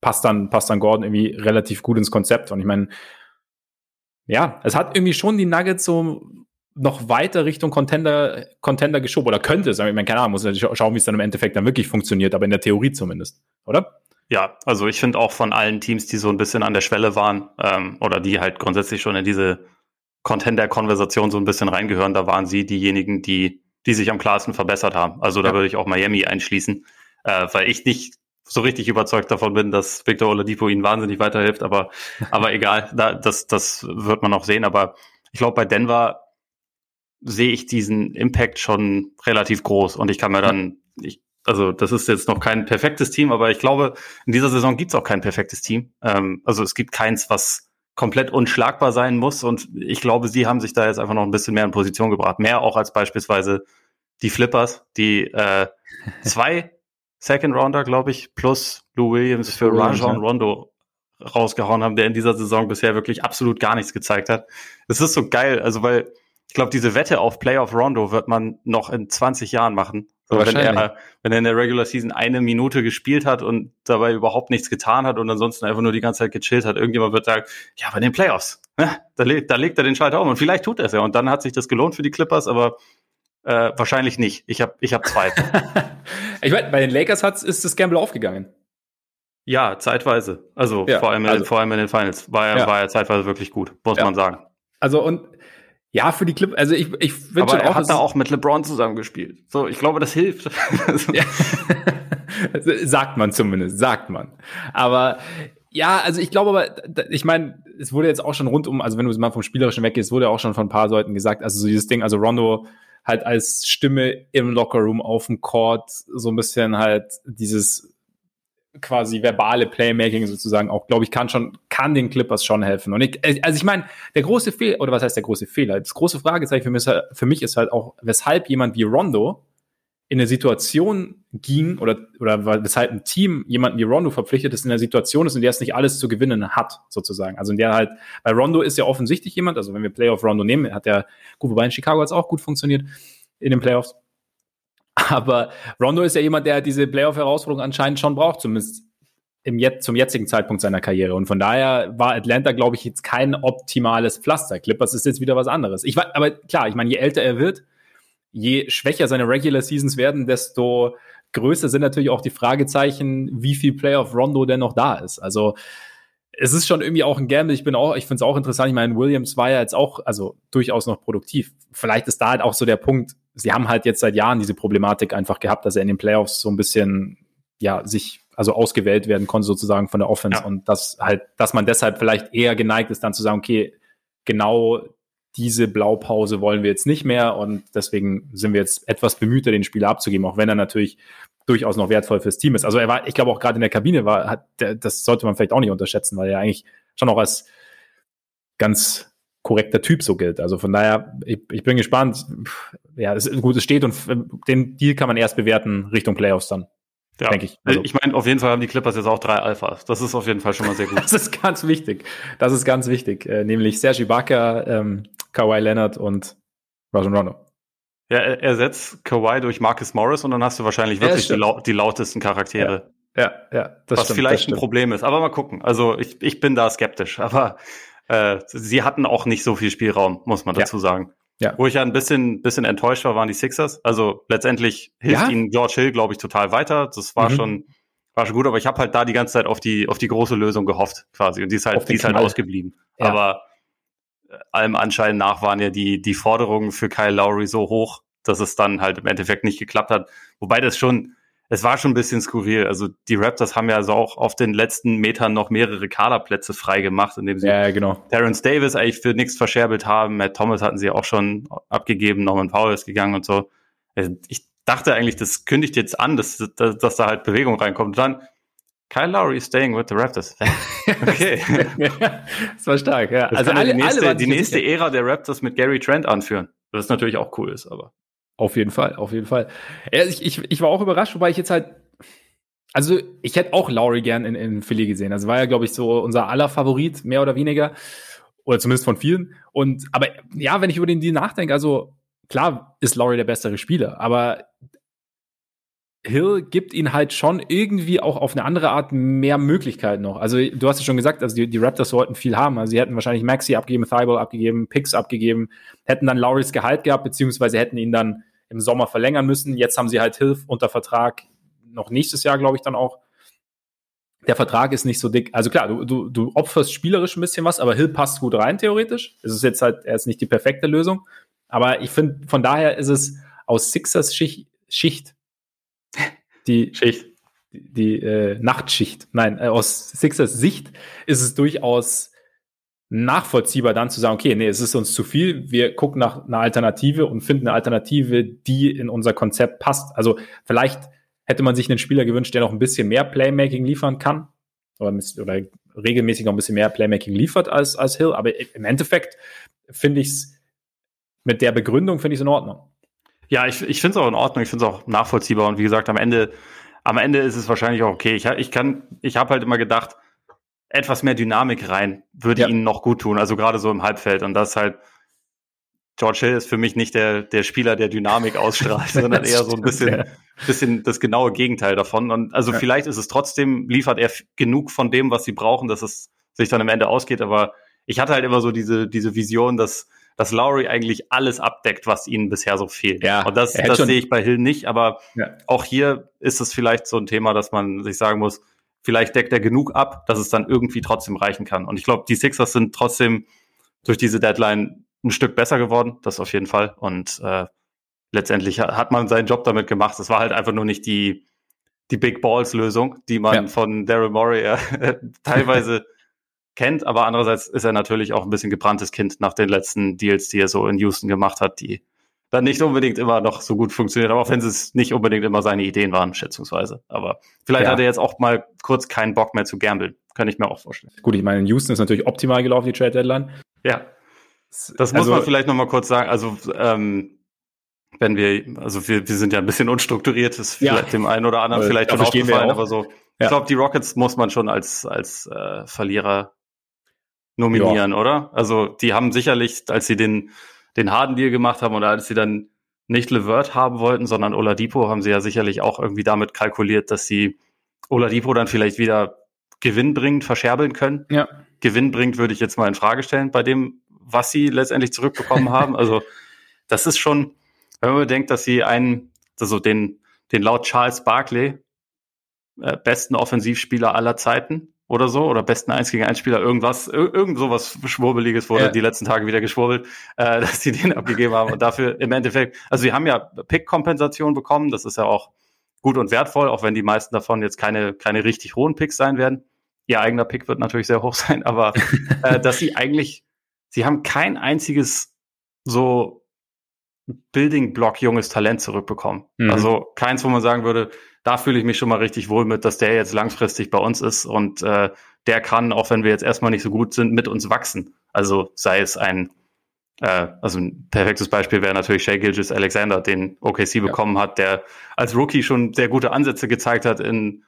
passt dann, passt dann Gordon irgendwie relativ gut ins Konzept. Und ich meine, ja, es hat irgendwie schon die Nuggets so noch weiter Richtung Contender, Contender geschoben oder könnte es. Ich meine, keine Ahnung, muss natürlich schauen, wie es dann im Endeffekt dann wirklich funktioniert, aber in der Theorie zumindest, oder? Ja, also ich finde auch von allen Teams, die so ein bisschen an der Schwelle waren ähm, oder die halt grundsätzlich schon in diese Contender-Konversation so ein bisschen reingehören, da waren sie diejenigen, die die sich am klarsten verbessert haben. Also da ja. würde ich auch Miami einschließen, äh, weil ich nicht so richtig überzeugt davon bin, dass Victor Oladipo ihnen wahnsinnig weiterhilft, aber, [LAUGHS] aber egal, da, das, das wird man noch sehen. Aber ich glaube, bei Denver sehe ich diesen Impact schon relativ groß und ich kann mir dann, ich, also das ist jetzt noch kein perfektes Team, aber ich glaube, in dieser Saison gibt es auch kein perfektes Team. Ähm, also es gibt keins, was komplett unschlagbar sein muss und ich glaube, sie haben sich da jetzt einfach noch ein bisschen mehr in Position gebracht. Mehr auch als beispielsweise die Flippers, die äh, [LAUGHS] zwei Second Rounder, glaube ich, plus Lou Williams für Rajon Rondo rausgehauen haben, der in dieser Saison bisher wirklich absolut gar nichts gezeigt hat. Es ist so geil, also weil ich glaube, diese Wette auf Playoff Rondo wird man noch in 20 Jahren machen. So, wenn, er, wenn er in der Regular Season eine Minute gespielt hat und dabei überhaupt nichts getan hat und ansonsten einfach nur die ganze Zeit gechillt hat, irgendjemand wird sagen, ja, bei den Playoffs, ne, da, legt, da legt er den Schalter um und vielleicht tut er es ja. Und dann hat sich das gelohnt für die Clippers, aber äh, wahrscheinlich nicht. Ich habe ich hab zwei. [LAUGHS] ich meine, bei den Lakers hat's, ist das Gamble aufgegangen. Ja, zeitweise. Also, ja, vor, allem also, vor allem in den Finals war er, ja. war er zeitweise wirklich gut, muss ja. man sagen. Also und ja, für die Clip, also ich, ich finde schon er auch, hat da auch mit LeBron zusammengespielt. So, ich glaube, das hilft. [LAUGHS] ja. [LAUGHS] sagt man zumindest, sagt man. Aber ja, also ich glaube aber, ich meine, es wurde jetzt auch schon rund um, also wenn du mal vom Spielerischen weggehst, wurde auch schon von ein paar Leuten gesagt, also so dieses Ding, also Rondo halt als Stimme im Lockerroom auf dem Court, so ein bisschen halt dieses quasi verbale Playmaking sozusagen auch, glaube ich, kann schon, kann den Clippers schon helfen. Und ich, also ich meine, der große Fehler, oder was heißt der große Fehler? Das große Fragezeichen für mich, für mich ist halt auch, weshalb jemand wie Rondo in eine Situation ging oder, oder weshalb ein Team jemanden wie Rondo verpflichtet ist, in einer Situation ist, in der es nicht alles zu gewinnen hat, sozusagen. Also in der halt, bei Rondo ist ja offensichtlich jemand, also wenn wir Playoff Rondo nehmen, hat der, gut, wobei in Chicago hat es auch gut funktioniert in den Playoffs. Aber Rondo ist ja jemand, der diese Playoff-Herausforderung anscheinend schon braucht, zumindest im Jet, zum jetzigen Zeitpunkt seiner Karriere. Und von daher war Atlanta, glaube ich, jetzt kein optimales Pflaster. Clippers ist jetzt wieder was anderes. Ich war, aber klar, ich meine, je älter er wird, je schwächer seine Regular Seasons werden, desto größer sind natürlich auch die Fragezeichen, wie viel Playoff Rondo denn noch da ist. Also es ist schon irgendwie auch ein Gamble. Ich bin auch, ich finde es auch interessant. Ich meine, Williams war ja jetzt auch, also durchaus noch produktiv. Vielleicht ist da halt auch so der Punkt. Sie haben halt jetzt seit Jahren diese Problematik einfach gehabt, dass er in den Playoffs so ein bisschen, ja, sich, also ausgewählt werden konnte sozusagen von der Offense ja. und dass halt, dass man deshalb vielleicht eher geneigt ist, dann zu sagen, okay, genau diese Blaupause wollen wir jetzt nicht mehr und deswegen sind wir jetzt etwas bemühter, den Spieler abzugeben, auch wenn er natürlich durchaus noch wertvoll fürs Team ist. Also er war, ich glaube auch gerade in der Kabine war, hat, das sollte man vielleicht auch nicht unterschätzen, weil er eigentlich schon auch als ganz korrekter Typ so gilt. Also von daher, ich, ich bin gespannt. Ja, es ist gut, es steht und den Deal kann man erst bewerten Richtung Playoffs dann. Ja, denke ich. Also, ich meine, auf jeden Fall haben die Clippers jetzt auch drei Alphas. Das ist auf jeden Fall schon mal sehr gut. [LAUGHS] das ist ganz wichtig. Das ist ganz wichtig. Äh, nämlich Sergi Ibaka, ähm, Kawhi Leonard und Rajon Rondo. Ja, er ersetzt Kawhi durch Marcus Morris und dann hast du wahrscheinlich wirklich ja, die, lau die, lautesten Charaktere. Ja, ja, ja das Was stimmt, vielleicht das ein Problem ist. Aber mal gucken. Also ich, ich bin da skeptisch. Aber äh, sie hatten auch nicht so viel Spielraum, muss man dazu ja. sagen. Ja. Wo ich ja ein bisschen, bisschen enttäuscht war, waren die Sixers. Also letztendlich hilft ja? ihnen George Hill, glaube ich, total weiter. Das war mhm. schon, war schon gut, aber ich habe halt da die ganze Zeit auf die, auf die große Lösung gehofft, quasi. Und die ist halt, die ist halt ausgeblieben. Ja. Aber allem Anschein nach waren ja die, die Forderungen für Kyle Lowry so hoch, dass es dann halt im Endeffekt nicht geklappt hat. Wobei das schon, es war schon ein bisschen skurril. Also die Raptors haben ja also auch auf den letzten Metern noch mehrere Kaderplätze frei gemacht, indem sie ja, genau. Terrence Davis eigentlich für nichts verscherbelt haben. Matt Thomas hatten sie auch schon abgegeben, Norman Powell ist gegangen und so. Also ich dachte eigentlich, das kündigt jetzt an, dass, dass, dass da halt Bewegung reinkommt. Und dann Kyle Lowry is staying with the Raptors. [LAUGHS] Okay. [LAUGHS] das war stark, ja. Das also alle, die nächste, die nächste Ära der Raptors mit Gary Trent anführen. Was natürlich auch cool ist, aber. Auf jeden Fall, auf jeden Fall. Ja, ich, ich, ich war auch überrascht, wobei ich jetzt halt also ich hätte auch Lowry gern in, in Philly gesehen. Also war ja, glaube ich, so unser aller Favorit, mehr oder weniger. Oder zumindest von vielen. Und aber ja, wenn ich über den Deal nachdenke, also klar ist Lowry der bessere Spieler, aber Hill gibt ihn halt schon irgendwie auch auf eine andere Art mehr Möglichkeiten noch. Also du hast es schon gesagt, also die, die Raptors wollten viel haben. Also sie hätten wahrscheinlich Maxi abgegeben, Thibault abgegeben, Picks abgegeben, hätten dann Lowrys Gehalt gehabt, beziehungsweise hätten ihn dann im Sommer verlängern müssen. Jetzt haben sie halt Hill unter Vertrag, noch nächstes Jahr, glaube ich, dann auch. Der Vertrag ist nicht so dick. Also klar, du, du, du opferst spielerisch ein bisschen was, aber Hill passt gut rein, theoretisch. Es ist jetzt halt, er ist nicht die perfekte Lösung. Aber ich finde, von daher ist es aus Sixers Schicht, Schicht die [LAUGHS] Schicht. die, die äh, Nachtschicht, nein, äh, aus Sixers Sicht ist es durchaus nachvollziehbar dann zu sagen, okay, nee, es ist uns zu viel, wir gucken nach einer Alternative und finden eine Alternative, die in unser Konzept passt. Also vielleicht hätte man sich einen Spieler gewünscht, der noch ein bisschen mehr Playmaking liefern kann oder, oder regelmäßig noch ein bisschen mehr Playmaking liefert als, als Hill, aber im Endeffekt finde ich es mit der Begründung finde ich es in Ordnung. Ja, ich, ich finde es auch in Ordnung, ich finde es auch nachvollziehbar und wie gesagt, am Ende, am Ende ist es wahrscheinlich auch okay. Ich, ich ich habe halt immer gedacht, etwas mehr Dynamik rein würde ja. ihnen noch gut tun. Also gerade so im Halbfeld. Und das halt, George Hill ist für mich nicht der, der Spieler, der Dynamik ausstrahlt, [LAUGHS] sondern eher so ein bisschen, ja. bisschen das genaue Gegenteil davon. Und also ja. vielleicht ist es trotzdem, liefert er genug von dem, was sie brauchen, dass es sich dann am Ende ausgeht. Aber ich hatte halt immer so diese, diese Vision, dass, dass Lowry eigentlich alles abdeckt, was ihnen bisher so fehlt. Ja, und das, das sehe ich bei Hill nicht. Aber auch hier ist es vielleicht so ein Thema, dass man sich sagen muss, vielleicht deckt er genug ab, dass es dann irgendwie trotzdem reichen kann. Und ich glaube, die Sixers sind trotzdem durch diese Deadline ein Stück besser geworden, das auf jeden Fall. Und äh, letztendlich hat man seinen Job damit gemacht. Es war halt einfach nur nicht die, die Big Balls-Lösung, die man ja. von Daryl Morey äh, [LAUGHS] teilweise kennt, aber andererseits ist er natürlich auch ein bisschen gebranntes Kind nach den letzten Deals, die er so in Houston gemacht hat, die dann nicht unbedingt immer noch so gut funktioniert, aber auch wenn es nicht unbedingt immer seine Ideen waren, schätzungsweise. Aber vielleicht ja. hat er jetzt auch mal kurz keinen Bock mehr zu gambeln. Kann ich mir auch vorstellen. Gut, ich meine, in Houston ist natürlich optimal gelaufen, die Trade Deadline. Ja. Das muss also, man vielleicht noch mal kurz sagen. Also, ähm, wenn wir, also wir, wir sind ja ein bisschen unstrukturiert, ist vielleicht ja. dem einen oder anderen vielleicht schon aufgefallen, aber so, ja. ich glaube, die Rockets muss man schon als, als äh, Verlierer nominieren, ja. oder? Also, die haben sicherlich, als sie den den harten Deal gemacht haben oder als sie dann nicht Levert haben wollten, sondern Oladipo, haben sie ja sicherlich auch irgendwie damit kalkuliert, dass sie Oladipo dann vielleicht wieder gewinnbringend verscherbeln können. Ja. Gewinnbringend würde ich jetzt mal in Frage stellen bei dem, was sie letztendlich zurückbekommen [LAUGHS] haben. Also das ist schon, wenn man bedenkt, dass sie einen, also den, den laut Charles Barkley äh, besten Offensivspieler aller Zeiten oder so oder besten 1 gegen 1 Spieler irgendwas, irgend sowas Schwurbeliges wurde ja. die letzten Tage wieder geschwurbelt, äh, [LAUGHS] dass sie den abgegeben haben und dafür im Endeffekt, also sie haben ja Pick-Kompensation bekommen, das ist ja auch gut und wertvoll, auch wenn die meisten davon jetzt keine, keine richtig hohen Picks sein werden. Ihr eigener Pick wird natürlich sehr hoch [LAUGHS] sein, aber äh, dass sie eigentlich, sie haben kein einziges so Building-Block junges Talent zurückbekommen. Mhm. Also keins, wo man sagen würde, da fühle ich mich schon mal richtig wohl mit, dass der jetzt langfristig bei uns ist und äh, der kann, auch wenn wir jetzt erstmal nicht so gut sind, mit uns wachsen. Also sei es ein, äh, also ein perfektes Beispiel wäre natürlich Shea Gilgis Alexander, den OKC ja. bekommen hat, der als Rookie schon sehr gute Ansätze gezeigt hat in,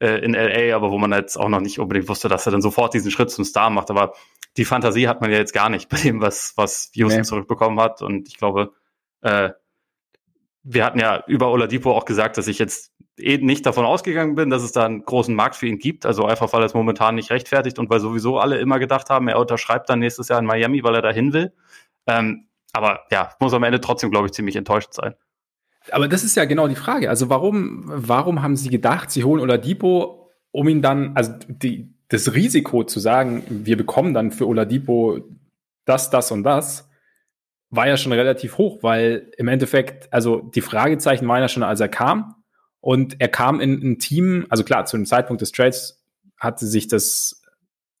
äh, in LA, aber wo man jetzt auch noch nicht unbedingt wusste, dass er dann sofort diesen Schritt zum Star macht. Aber die Fantasie hat man ja jetzt gar nicht bei dem, was, was Houston nee. zurückbekommen hat. Und ich glaube, äh, wir hatten ja über Oladipo auch gesagt, dass ich jetzt eh nicht davon ausgegangen bin, dass es da einen großen Markt für ihn gibt. Also einfach, weil er es momentan nicht rechtfertigt und weil sowieso alle immer gedacht haben, er unterschreibt dann nächstes Jahr in Miami, weil er dahin will. Ähm, aber ja, muss am Ende trotzdem, glaube ich, ziemlich enttäuscht sein. Aber das ist ja genau die Frage. Also warum, warum haben sie gedacht, sie holen Oladipo, um ihn dann, also die, das Risiko zu sagen, wir bekommen dann für Oladipo das, das und das, war ja schon relativ hoch, weil im Endeffekt, also die Fragezeichen waren ja schon, als er kam. Und er kam in ein Team, also klar, zu dem Zeitpunkt des Trades hatte sich das,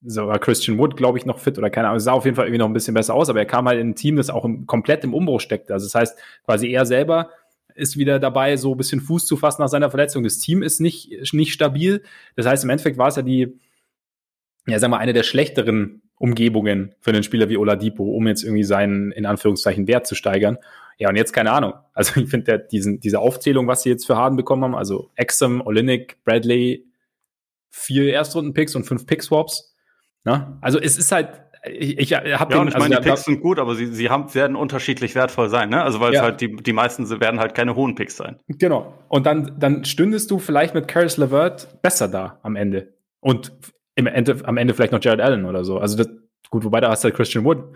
so war Christian Wood, glaube ich, noch fit oder keine Ahnung, sah auf jeden Fall irgendwie noch ein bisschen besser aus, aber er kam halt in ein Team, das auch im, komplett im Umbruch steckte. Also das heißt, quasi er selber ist wieder dabei, so ein bisschen Fuß zu fassen nach seiner Verletzung. Das Team ist nicht, nicht stabil. Das heißt, im Endeffekt war es ja die, ja, sagen wir, eine der schlechteren Umgebungen für einen Spieler wie Oladipo, um jetzt irgendwie seinen, in Anführungszeichen, Wert zu steigern. Ja, und jetzt keine Ahnung. [LAUGHS] Also ich finde diesen, diese Aufzählung, was sie jetzt für Harden bekommen haben, also Exum, Olinik, Bradley, vier Erstrunden-Picks und fünf Pick-Swaps. Ne? Also es ist halt, ich, ich habe ja, den, ich meine, also, die Picks sind gut, aber sie, sie haben, werden unterschiedlich wertvoll sein, ne? Also weil ja. es halt die, die meisten werden halt keine hohen Picks sein. Genau. Und dann, dann stündest du vielleicht mit Caris LeVert besser da am Ende. Und im Ende, am Ende vielleicht noch Jared Allen oder so. Also das, gut, wobei da hast du halt Christian Wood.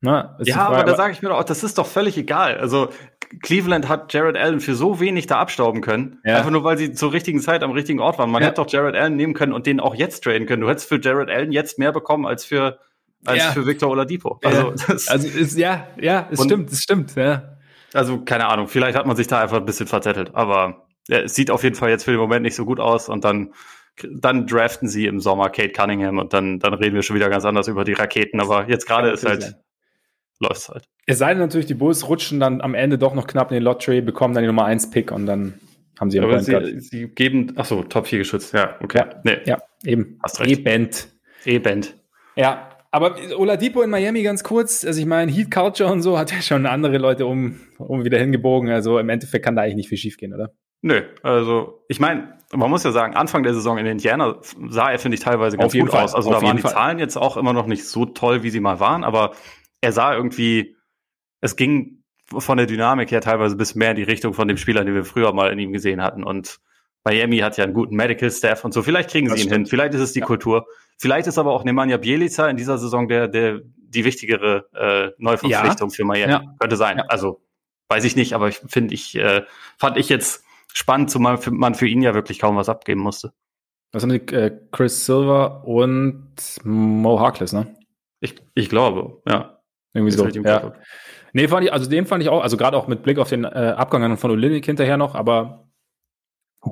Na, ja, Frage, aber da sage ich mir doch, das ist doch völlig egal. Also Cleveland hat Jared Allen für so wenig da abstauben können. Ja. Einfach nur, weil sie zur richtigen Zeit am richtigen Ort waren. Man ja. hätte doch Jared Allen nehmen können und den auch jetzt traden können. Du hättest für Jared Allen jetzt mehr bekommen als für, als ja. für Victor Oladipo. Also, das, also ist, ja, ja, es stimmt, es stimmt, ja. Also, keine Ahnung, vielleicht hat man sich da einfach ein bisschen verzettelt, aber es sieht auf jeden Fall jetzt für den Moment nicht so gut aus und dann dann draften sie im Sommer Kate Cunningham und dann, dann reden wir schon wieder ganz anders über die Raketen. Aber jetzt gerade ist halt, läuft es halt. Es sei denn natürlich, die Bulls rutschen dann am Ende doch noch knapp in den Lottery, bekommen dann die Nummer 1 Pick und dann haben sie aber sie, sie geben, ach so, Top 4 geschützt, ja, okay. Ja, nee. ja eben. Hast recht. E-Band. E-Band. Ja, aber Oladipo in Miami ganz kurz, also ich meine, Heat Culture und so hat ja schon andere Leute um, um wieder hingebogen, also im Endeffekt kann da eigentlich nicht viel schief gehen, oder? Nö, also ich meine, man muss ja sagen, Anfang der Saison in Indiana sah er, finde ich, teilweise ganz gut Fall. aus. Also Auf da waren die Fall. Zahlen jetzt auch immer noch nicht so toll, wie sie mal waren, aber er sah irgendwie, es ging von der Dynamik her teilweise bis mehr in die Richtung von dem Spieler, den wir früher mal in ihm gesehen hatten. Und Miami hat ja einen guten Medical Staff und so. Vielleicht kriegen das sie ihn stimmt. hin. Vielleicht ist es die ja. Kultur. Vielleicht ist aber auch Nemanja Bielica in dieser Saison der, der, die wichtigere äh, Neuverpflichtung ja. für Miami. Ja. Könnte sein. Also weiß ich nicht, aber ich finde ich, äh, fand ich jetzt spannend, zumal man für ihn ja wirklich kaum was abgeben musste. Was haben die? Äh, Chris Silver und Mo Harkless, ne? Ich, ich glaube, ja. Irgendwie so. Ja. Nee, fand ich, also den fand ich auch, also gerade auch mit Blick auf den äh, Abgang von Olinik hinterher noch, aber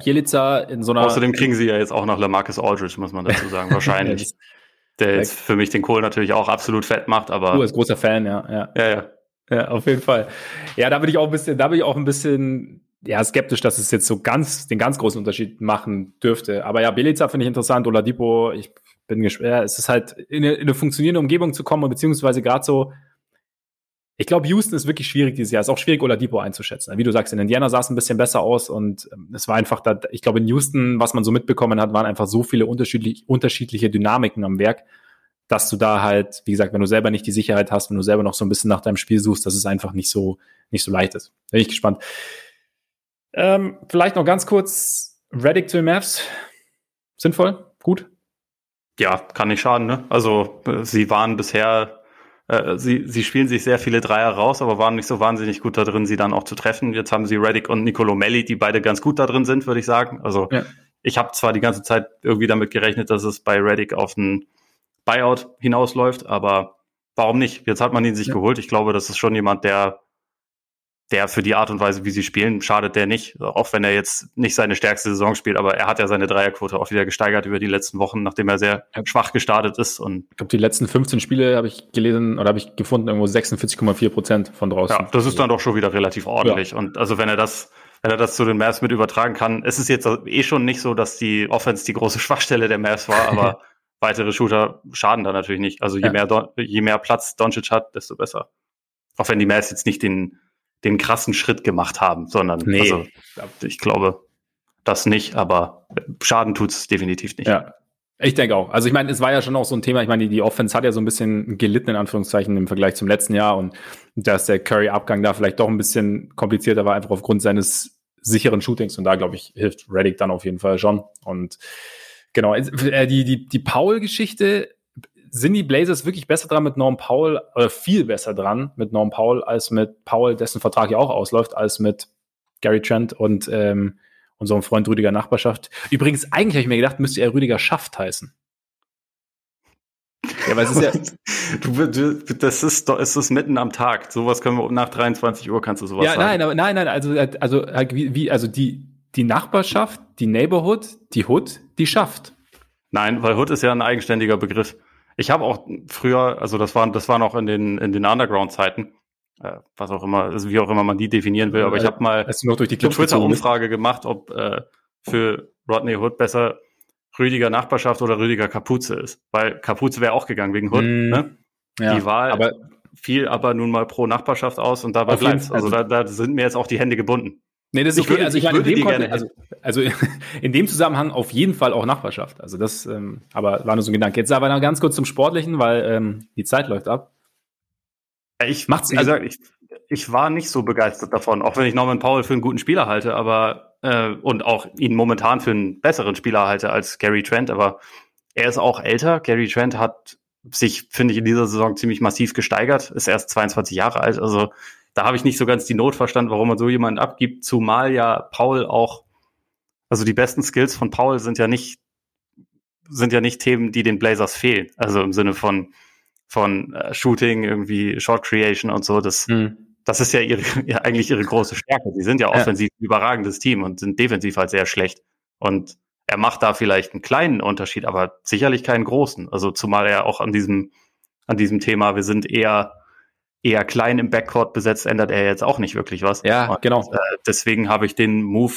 Bielica in so einer. Außerdem kriegen sie ja jetzt auch noch Lamarcus Aldridge, muss man dazu sagen, [LAUGHS] wahrscheinlich. der jetzt für mich den Kohl natürlich auch absolut fett macht, aber. Du bist großer Fan, ja, ja. Ja, ja. Ja, auf jeden Fall. Ja, da bin ich auch ein bisschen, da bin ich auch ein bisschen ja, skeptisch, dass es jetzt so ganz, den ganz großen Unterschied machen dürfte. Aber ja, Beliza finde ich interessant, Oladipo, ich bin gespannt. Ja, es ist halt, in eine, in eine funktionierende Umgebung zu kommen, beziehungsweise gerade so, ich glaube, Houston ist wirklich schwierig dieses Jahr. Es ist auch schwierig, Oladipo einzuschätzen. Wie du sagst, in Indiana sah es ein bisschen besser aus und ähm, es war einfach da, ich glaube, in Houston, was man so mitbekommen hat, waren einfach so viele unterschiedlich, unterschiedliche Dynamiken am Werk, dass du da halt, wie gesagt, wenn du selber nicht die Sicherheit hast, wenn du selber noch so ein bisschen nach deinem Spiel suchst, dass es einfach nicht so, nicht so leicht ist. Bin ich gespannt. Ähm, vielleicht noch ganz kurz Reddick zu den Mavs. Sinnvoll? Gut? Ja, kann nicht schaden, ne? Also, äh, sie waren bisher, äh, sie, sie spielen sich sehr viele Dreier raus, aber waren nicht so wahnsinnig gut da drin, sie dann auch zu treffen. Jetzt haben sie Reddick und Nicolo Melli, die beide ganz gut da drin sind, würde ich sagen. Also, ja. ich habe zwar die ganze Zeit irgendwie damit gerechnet, dass es bei Reddick auf einen Buyout hinausläuft, aber warum nicht? Jetzt hat man ihn sich ja. geholt. Ich glaube, das ist schon jemand, der der für die Art und Weise, wie sie spielen, schadet der nicht. Auch wenn er jetzt nicht seine stärkste Saison spielt, aber er hat ja seine Dreierquote auch wieder gesteigert über die letzten Wochen, nachdem er sehr schwach gestartet ist. Und ich glaube, die letzten 15 Spiele habe ich gelesen oder habe ich gefunden, irgendwo 46,4 Prozent von draußen. Ja, das ist dann doch schon wieder relativ ordentlich. Ja. Und also wenn er das, wenn er das zu den Mavs mit übertragen kann, es ist jetzt eh schon nicht so, dass die Offense die große [LAUGHS] Schwachstelle der Mavs war, aber [LAUGHS] weitere Shooter schaden da natürlich nicht. Also je ja. mehr, je mehr Platz Doncic hat, desto besser. Auch wenn die Mavs jetzt nicht den den krassen Schritt gemacht haben, sondern nee. also, ich glaube das nicht, aber Schaden tut's definitiv nicht. Ja. Ich denke auch. Also ich meine, es war ja schon auch so ein Thema. Ich meine, die, die Offense hat ja so ein bisschen gelitten in Anführungszeichen im Vergleich zum letzten Jahr und dass der Curry-Abgang da vielleicht doch ein bisschen komplizierter war, einfach aufgrund seines sicheren Shootings und da glaube ich hilft Reddick dann auf jeden Fall schon. Und genau, äh, die die die Paul-Geschichte sind die Blazers wirklich besser dran mit Norm Powell, oder viel besser dran mit Norm Powell als mit Powell, dessen Vertrag ja auch ausläuft, als mit Gary Trent und ähm, unserem Freund Rüdiger Nachbarschaft. Übrigens, eigentlich habe ich mir gedacht, müsste er Rüdiger Schaft heißen. Ja, weil es ist ja. [LAUGHS] du, du, das ist doch, es ist mitten am Tag. Sowas können wir nach 23 Uhr kannst du sowas ja, sagen. Ja, nein, aber nein, nein, also, also, wie, wie, also die, die Nachbarschaft, die Neighborhood, die Hood, die schafft. Nein, weil Hood ist ja ein eigenständiger Begriff. Ich habe auch früher, also das waren, das war noch in den, in den Underground-Zeiten, äh, was auch immer, also wie auch immer man die definieren will, aber ich habe mal noch durch die eine Twitter-Umfrage gemacht, ob äh, für Rodney Hood besser Rüdiger Nachbarschaft oder Rüdiger Kapuze ist. Weil Kapuze wäre auch gegangen wegen Hood. Mm, ne? ja, die Wahl aber, fiel aber nun mal pro Nachbarschaft aus und dabei bleibt Also, also da, da sind mir jetzt auch die Hände gebunden. Nee, das ist okay. Würde, also ich, ich meine, in dem Kontext, also, also [LAUGHS] in dem Zusammenhang auf jeden Fall auch Nachbarschaft. Also das, ähm, aber war nur so ein Gedanke. Jetzt aber noch ganz kurz zum Sportlichen, weil ähm, die Zeit läuft ab. Ich, Macht's, wie also, gesagt, ich, ich war nicht so begeistert davon, auch wenn ich Norman Powell für einen guten Spieler halte, aber äh, und auch ihn momentan für einen besseren Spieler halte als Gary Trent, aber er ist auch älter. Gary Trent hat sich, finde ich, in dieser Saison ziemlich massiv gesteigert, ist erst 22 Jahre alt, also da habe ich nicht so ganz die Not verstanden, warum man so jemanden abgibt, zumal ja Paul auch, also die besten Skills von Paul sind ja nicht, sind ja nicht Themen, die den Blazers fehlen. Also im Sinne von, von äh, Shooting, irgendwie Short Creation und so. Das, mhm. das ist ja, ihre, [LAUGHS] ja eigentlich ihre große Stärke. Sie sind ja offensiv ja. ein überragendes Team und sind defensiv halt sehr schlecht. Und er macht da vielleicht einen kleinen Unterschied, aber sicherlich keinen großen. Also zumal er auch an diesem, an diesem Thema, wir sind eher, eher klein im Backcourt besetzt, ändert er jetzt auch nicht wirklich was. Ja, und, genau. Äh, deswegen habe ich den Move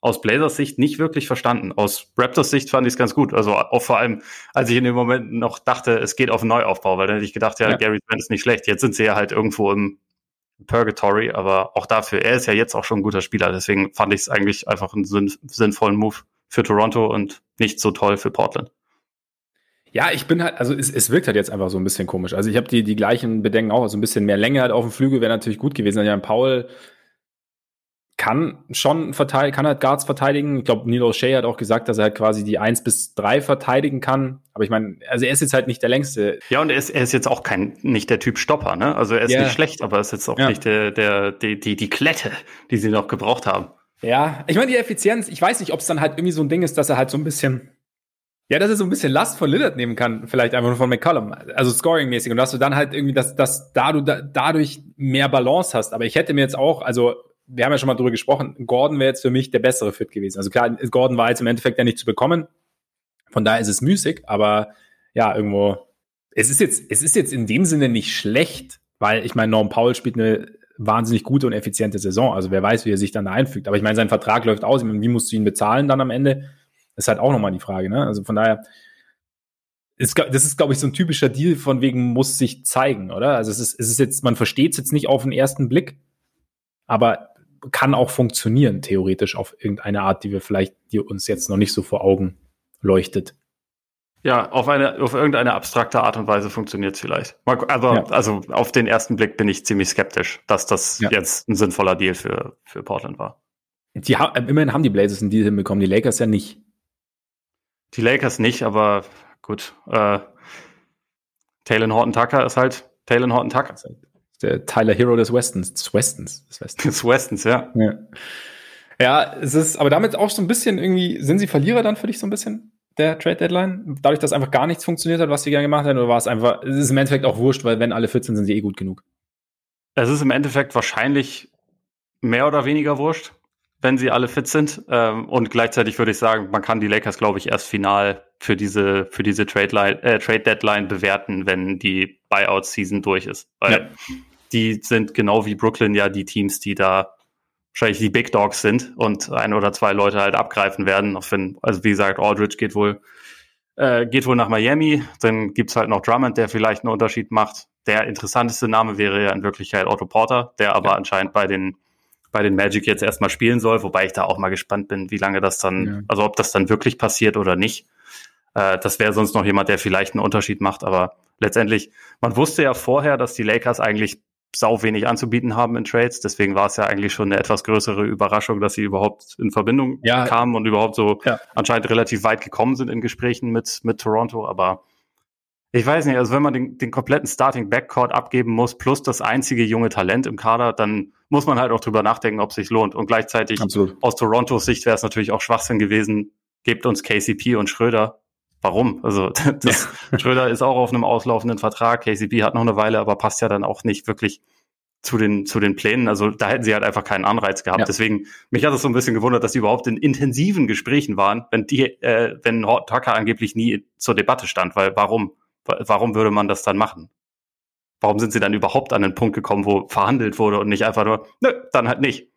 aus Blazers Sicht nicht wirklich verstanden. Aus Raptors Sicht fand ich es ganz gut. Also auch vor allem, als ich in dem Moment noch dachte, es geht auf einen Neuaufbau, weil dann hätte ich gedacht, ja, ja. Gary Trent ist nicht schlecht. Jetzt sind sie ja halt irgendwo im Purgatory, aber auch dafür, er ist ja jetzt auch schon ein guter Spieler. Deswegen fand ich es eigentlich einfach einen sinn sinnvollen Move für Toronto und nicht so toll für Portland. Ja, ich bin halt, also es, es wirkt halt jetzt einfach so ein bisschen komisch. Also ich habe die, die gleichen Bedenken auch, also ein bisschen mehr Länge halt auf dem Flügel wäre natürlich gut gewesen. Ja, Paul kann schon verteidigen, kann halt Guards verteidigen. Ich glaube, Neil O'Shea hat auch gesagt, dass er halt quasi die eins bis drei verteidigen kann. Aber ich meine, also er ist jetzt halt nicht der längste. Ja, und er ist, er ist jetzt auch kein, nicht der Typ Stopper, ne? Also er ist yeah. nicht schlecht, aber er ist jetzt auch ja. nicht der, der, die, die, die Klette, die sie noch gebraucht haben. Ja, ich meine, die Effizienz, ich weiß nicht, ob es dann halt irgendwie so ein Ding ist, dass er halt so ein bisschen, ja, dass er so ein bisschen Last von Lillard nehmen kann, vielleicht einfach nur von McCollum, also scoring-mäßig und dass du dann halt irgendwie, dass, dass da du da, dadurch mehr Balance hast. Aber ich hätte mir jetzt auch, also wir haben ja schon mal drüber gesprochen, Gordon wäre jetzt für mich der bessere Fit gewesen. Also klar, Gordon war jetzt im Endeffekt ja nicht zu bekommen. Von daher ist es müßig, aber ja, irgendwo, es ist jetzt, es ist jetzt in dem Sinne nicht schlecht, weil ich meine, Norm Paul spielt eine wahnsinnig gute und effiziente Saison. Also wer weiß, wie er sich dann da einfügt. Aber ich meine, sein Vertrag läuft aus. Meine, wie musst du ihn bezahlen dann am Ende? Ist halt auch nochmal die Frage. Ne? Also von daher, ist, das ist, glaube ich, so ein typischer Deal von wegen muss sich zeigen, oder? Also es ist, es ist jetzt, man versteht es jetzt nicht auf den ersten Blick, aber kann auch funktionieren, theoretisch auf irgendeine Art, die wir vielleicht, die uns jetzt noch nicht so vor Augen leuchtet. Ja, auf eine, auf irgendeine abstrakte Art und Weise funktioniert es vielleicht. Also, ja. also auf den ersten Blick bin ich ziemlich skeptisch, dass das ja. jetzt ein sinnvoller Deal für, für Portland war. Die, immerhin haben die Blazers einen Deal hinbekommen, die Lakers ja nicht. Die Lakers nicht, aber gut. Äh, Taylor Horton Tucker ist halt Taylor Horton Tucker. Halt der Tyler Hero des Westens. Des Westens. Des Westens, des Westens ja. ja. Ja, es ist, aber damit auch so ein bisschen irgendwie, sind sie Verlierer dann für dich so ein bisschen? Der Trade Deadline? Dadurch, dass einfach gar nichts funktioniert hat, was sie gerne gemacht haben, oder war es einfach, es ist im Endeffekt auch wurscht, weil wenn alle fit sind, sind sie eh gut genug. Es ist im Endeffekt wahrscheinlich mehr oder weniger wurscht, wenn sie alle fit sind. Ähm, und gleichzeitig würde ich sagen, man kann die Lakers, glaube ich, erst final für diese, für diese Trade, Line, äh, Trade Deadline bewerten, wenn die Buyout-Season durch ist. Weil ja die sind genau wie Brooklyn ja die Teams, die da wahrscheinlich die Big Dogs sind und ein oder zwei Leute halt abgreifen werden. Auch wenn, also wie gesagt, Aldridge geht wohl, äh, geht wohl nach Miami. Dann gibt's halt noch Drummond, der vielleicht einen Unterschied macht. Der interessanteste Name wäre ja in Wirklichkeit Otto Porter, der aber ja. anscheinend bei den bei den Magic jetzt erstmal spielen soll, wobei ich da auch mal gespannt bin, wie lange das dann, ja. also ob das dann wirklich passiert oder nicht. Äh, das wäre sonst noch jemand, der vielleicht einen Unterschied macht, aber letztendlich, man wusste ja vorher, dass die Lakers eigentlich sau wenig anzubieten haben in Trades. Deswegen war es ja eigentlich schon eine etwas größere Überraschung, dass sie überhaupt in Verbindung ja. kamen und überhaupt so ja. anscheinend relativ weit gekommen sind in Gesprächen mit, mit Toronto. Aber ich weiß nicht, also wenn man den, den kompletten Starting Backcourt abgeben muss, plus das einzige junge Talent im Kader, dann muss man halt auch drüber nachdenken, ob es sich lohnt. Und gleichzeitig Absolut. aus Torontos Sicht wäre es natürlich auch Schwachsinn gewesen, gebt uns KCP und Schröder. Warum? Also [LAUGHS] das, ja. Schröder ist auch auf einem auslaufenden Vertrag, KCP hat noch eine Weile, aber passt ja dann auch nicht wirklich zu den, zu den Plänen. Also da hätten sie halt einfach keinen Anreiz gehabt. Ja. Deswegen, mich hat es so ein bisschen gewundert, dass sie überhaupt in intensiven Gesprächen waren, wenn die, äh, wenn Tucker angeblich nie zur Debatte stand. Weil warum? Warum würde man das dann machen? Warum sind sie dann überhaupt an den Punkt gekommen, wo verhandelt wurde und nicht einfach nur, nö, dann halt nicht.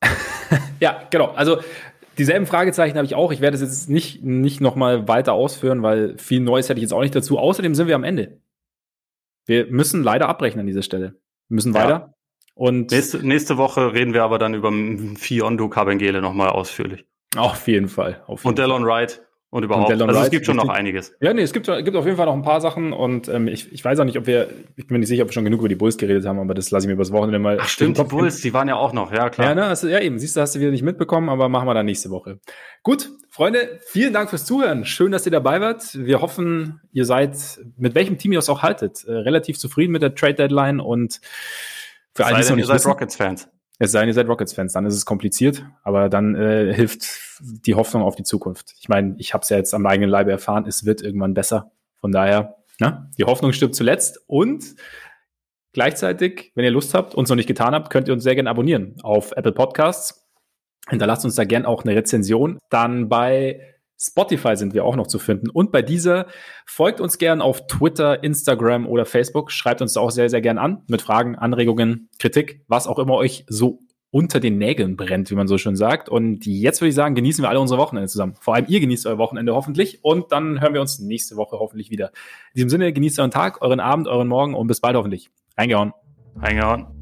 [LAUGHS] ja, genau. Also dieselben Fragezeichen habe ich auch. Ich werde es jetzt nicht, nicht nochmal weiter ausführen, weil viel Neues hätte ich jetzt auch nicht dazu. Außerdem sind wir am Ende. Wir müssen leider abbrechen an dieser Stelle. Wir müssen weiter. Ja. Und nächste, nächste Woche reden wir aber dann über Fiondo Cabengele nochmal ausführlich. Auf jeden Fall. Auf jeden und Delon Wright. Und überhaupt. Und also es gibt schon noch einiges. Ja, nee, es gibt, gibt auf jeden Fall noch ein paar Sachen und ähm, ich, ich weiß auch nicht, ob wir, ich bin mir nicht sicher, ob wir schon genug über die Bulls geredet haben, aber das lasse ich mir übers Wochenende mal. Ach, stimmt, die Bulls, die waren ja auch noch, ja klar. Ja, ne, also, ja eben, siehst du, hast du wieder nicht mitbekommen, aber machen wir dann nächste Woche. Gut, Freunde, vielen Dank fürs Zuhören. Schön, dass ihr dabei wart. Wir hoffen, ihr seid, mit welchem Team ihr es auch haltet, äh, relativ zufrieden mit der Trade Deadline und für alle, die ihr seid Rockets-Fans. Es sei denn, ihr seid Rockets-Fans, dann ist es kompliziert, aber dann äh, hilft die Hoffnung auf die Zukunft. Ich meine, ich habe es ja jetzt am eigenen Leibe erfahren, es wird irgendwann besser. Von daher, ne, die Hoffnung stirbt zuletzt und gleichzeitig, wenn ihr Lust habt, uns noch nicht getan habt, könnt ihr uns sehr gerne abonnieren auf Apple Podcasts. Hinterlasst uns da gerne auch eine Rezension. Dann bei Spotify sind wir auch noch zu finden. Und bei dieser folgt uns gern auf Twitter, Instagram oder Facebook. Schreibt uns da auch sehr, sehr gern an mit Fragen, Anregungen, Kritik, was auch immer euch so unter den Nägeln brennt, wie man so schön sagt. Und jetzt würde ich sagen, genießen wir alle unsere Wochenende zusammen. Vor allem ihr genießt euer Wochenende hoffentlich. Und dann hören wir uns nächste Woche hoffentlich wieder. In diesem Sinne, genießt euren Tag, euren Abend, euren Morgen und bis bald hoffentlich. Reingehauen. Reingehauen.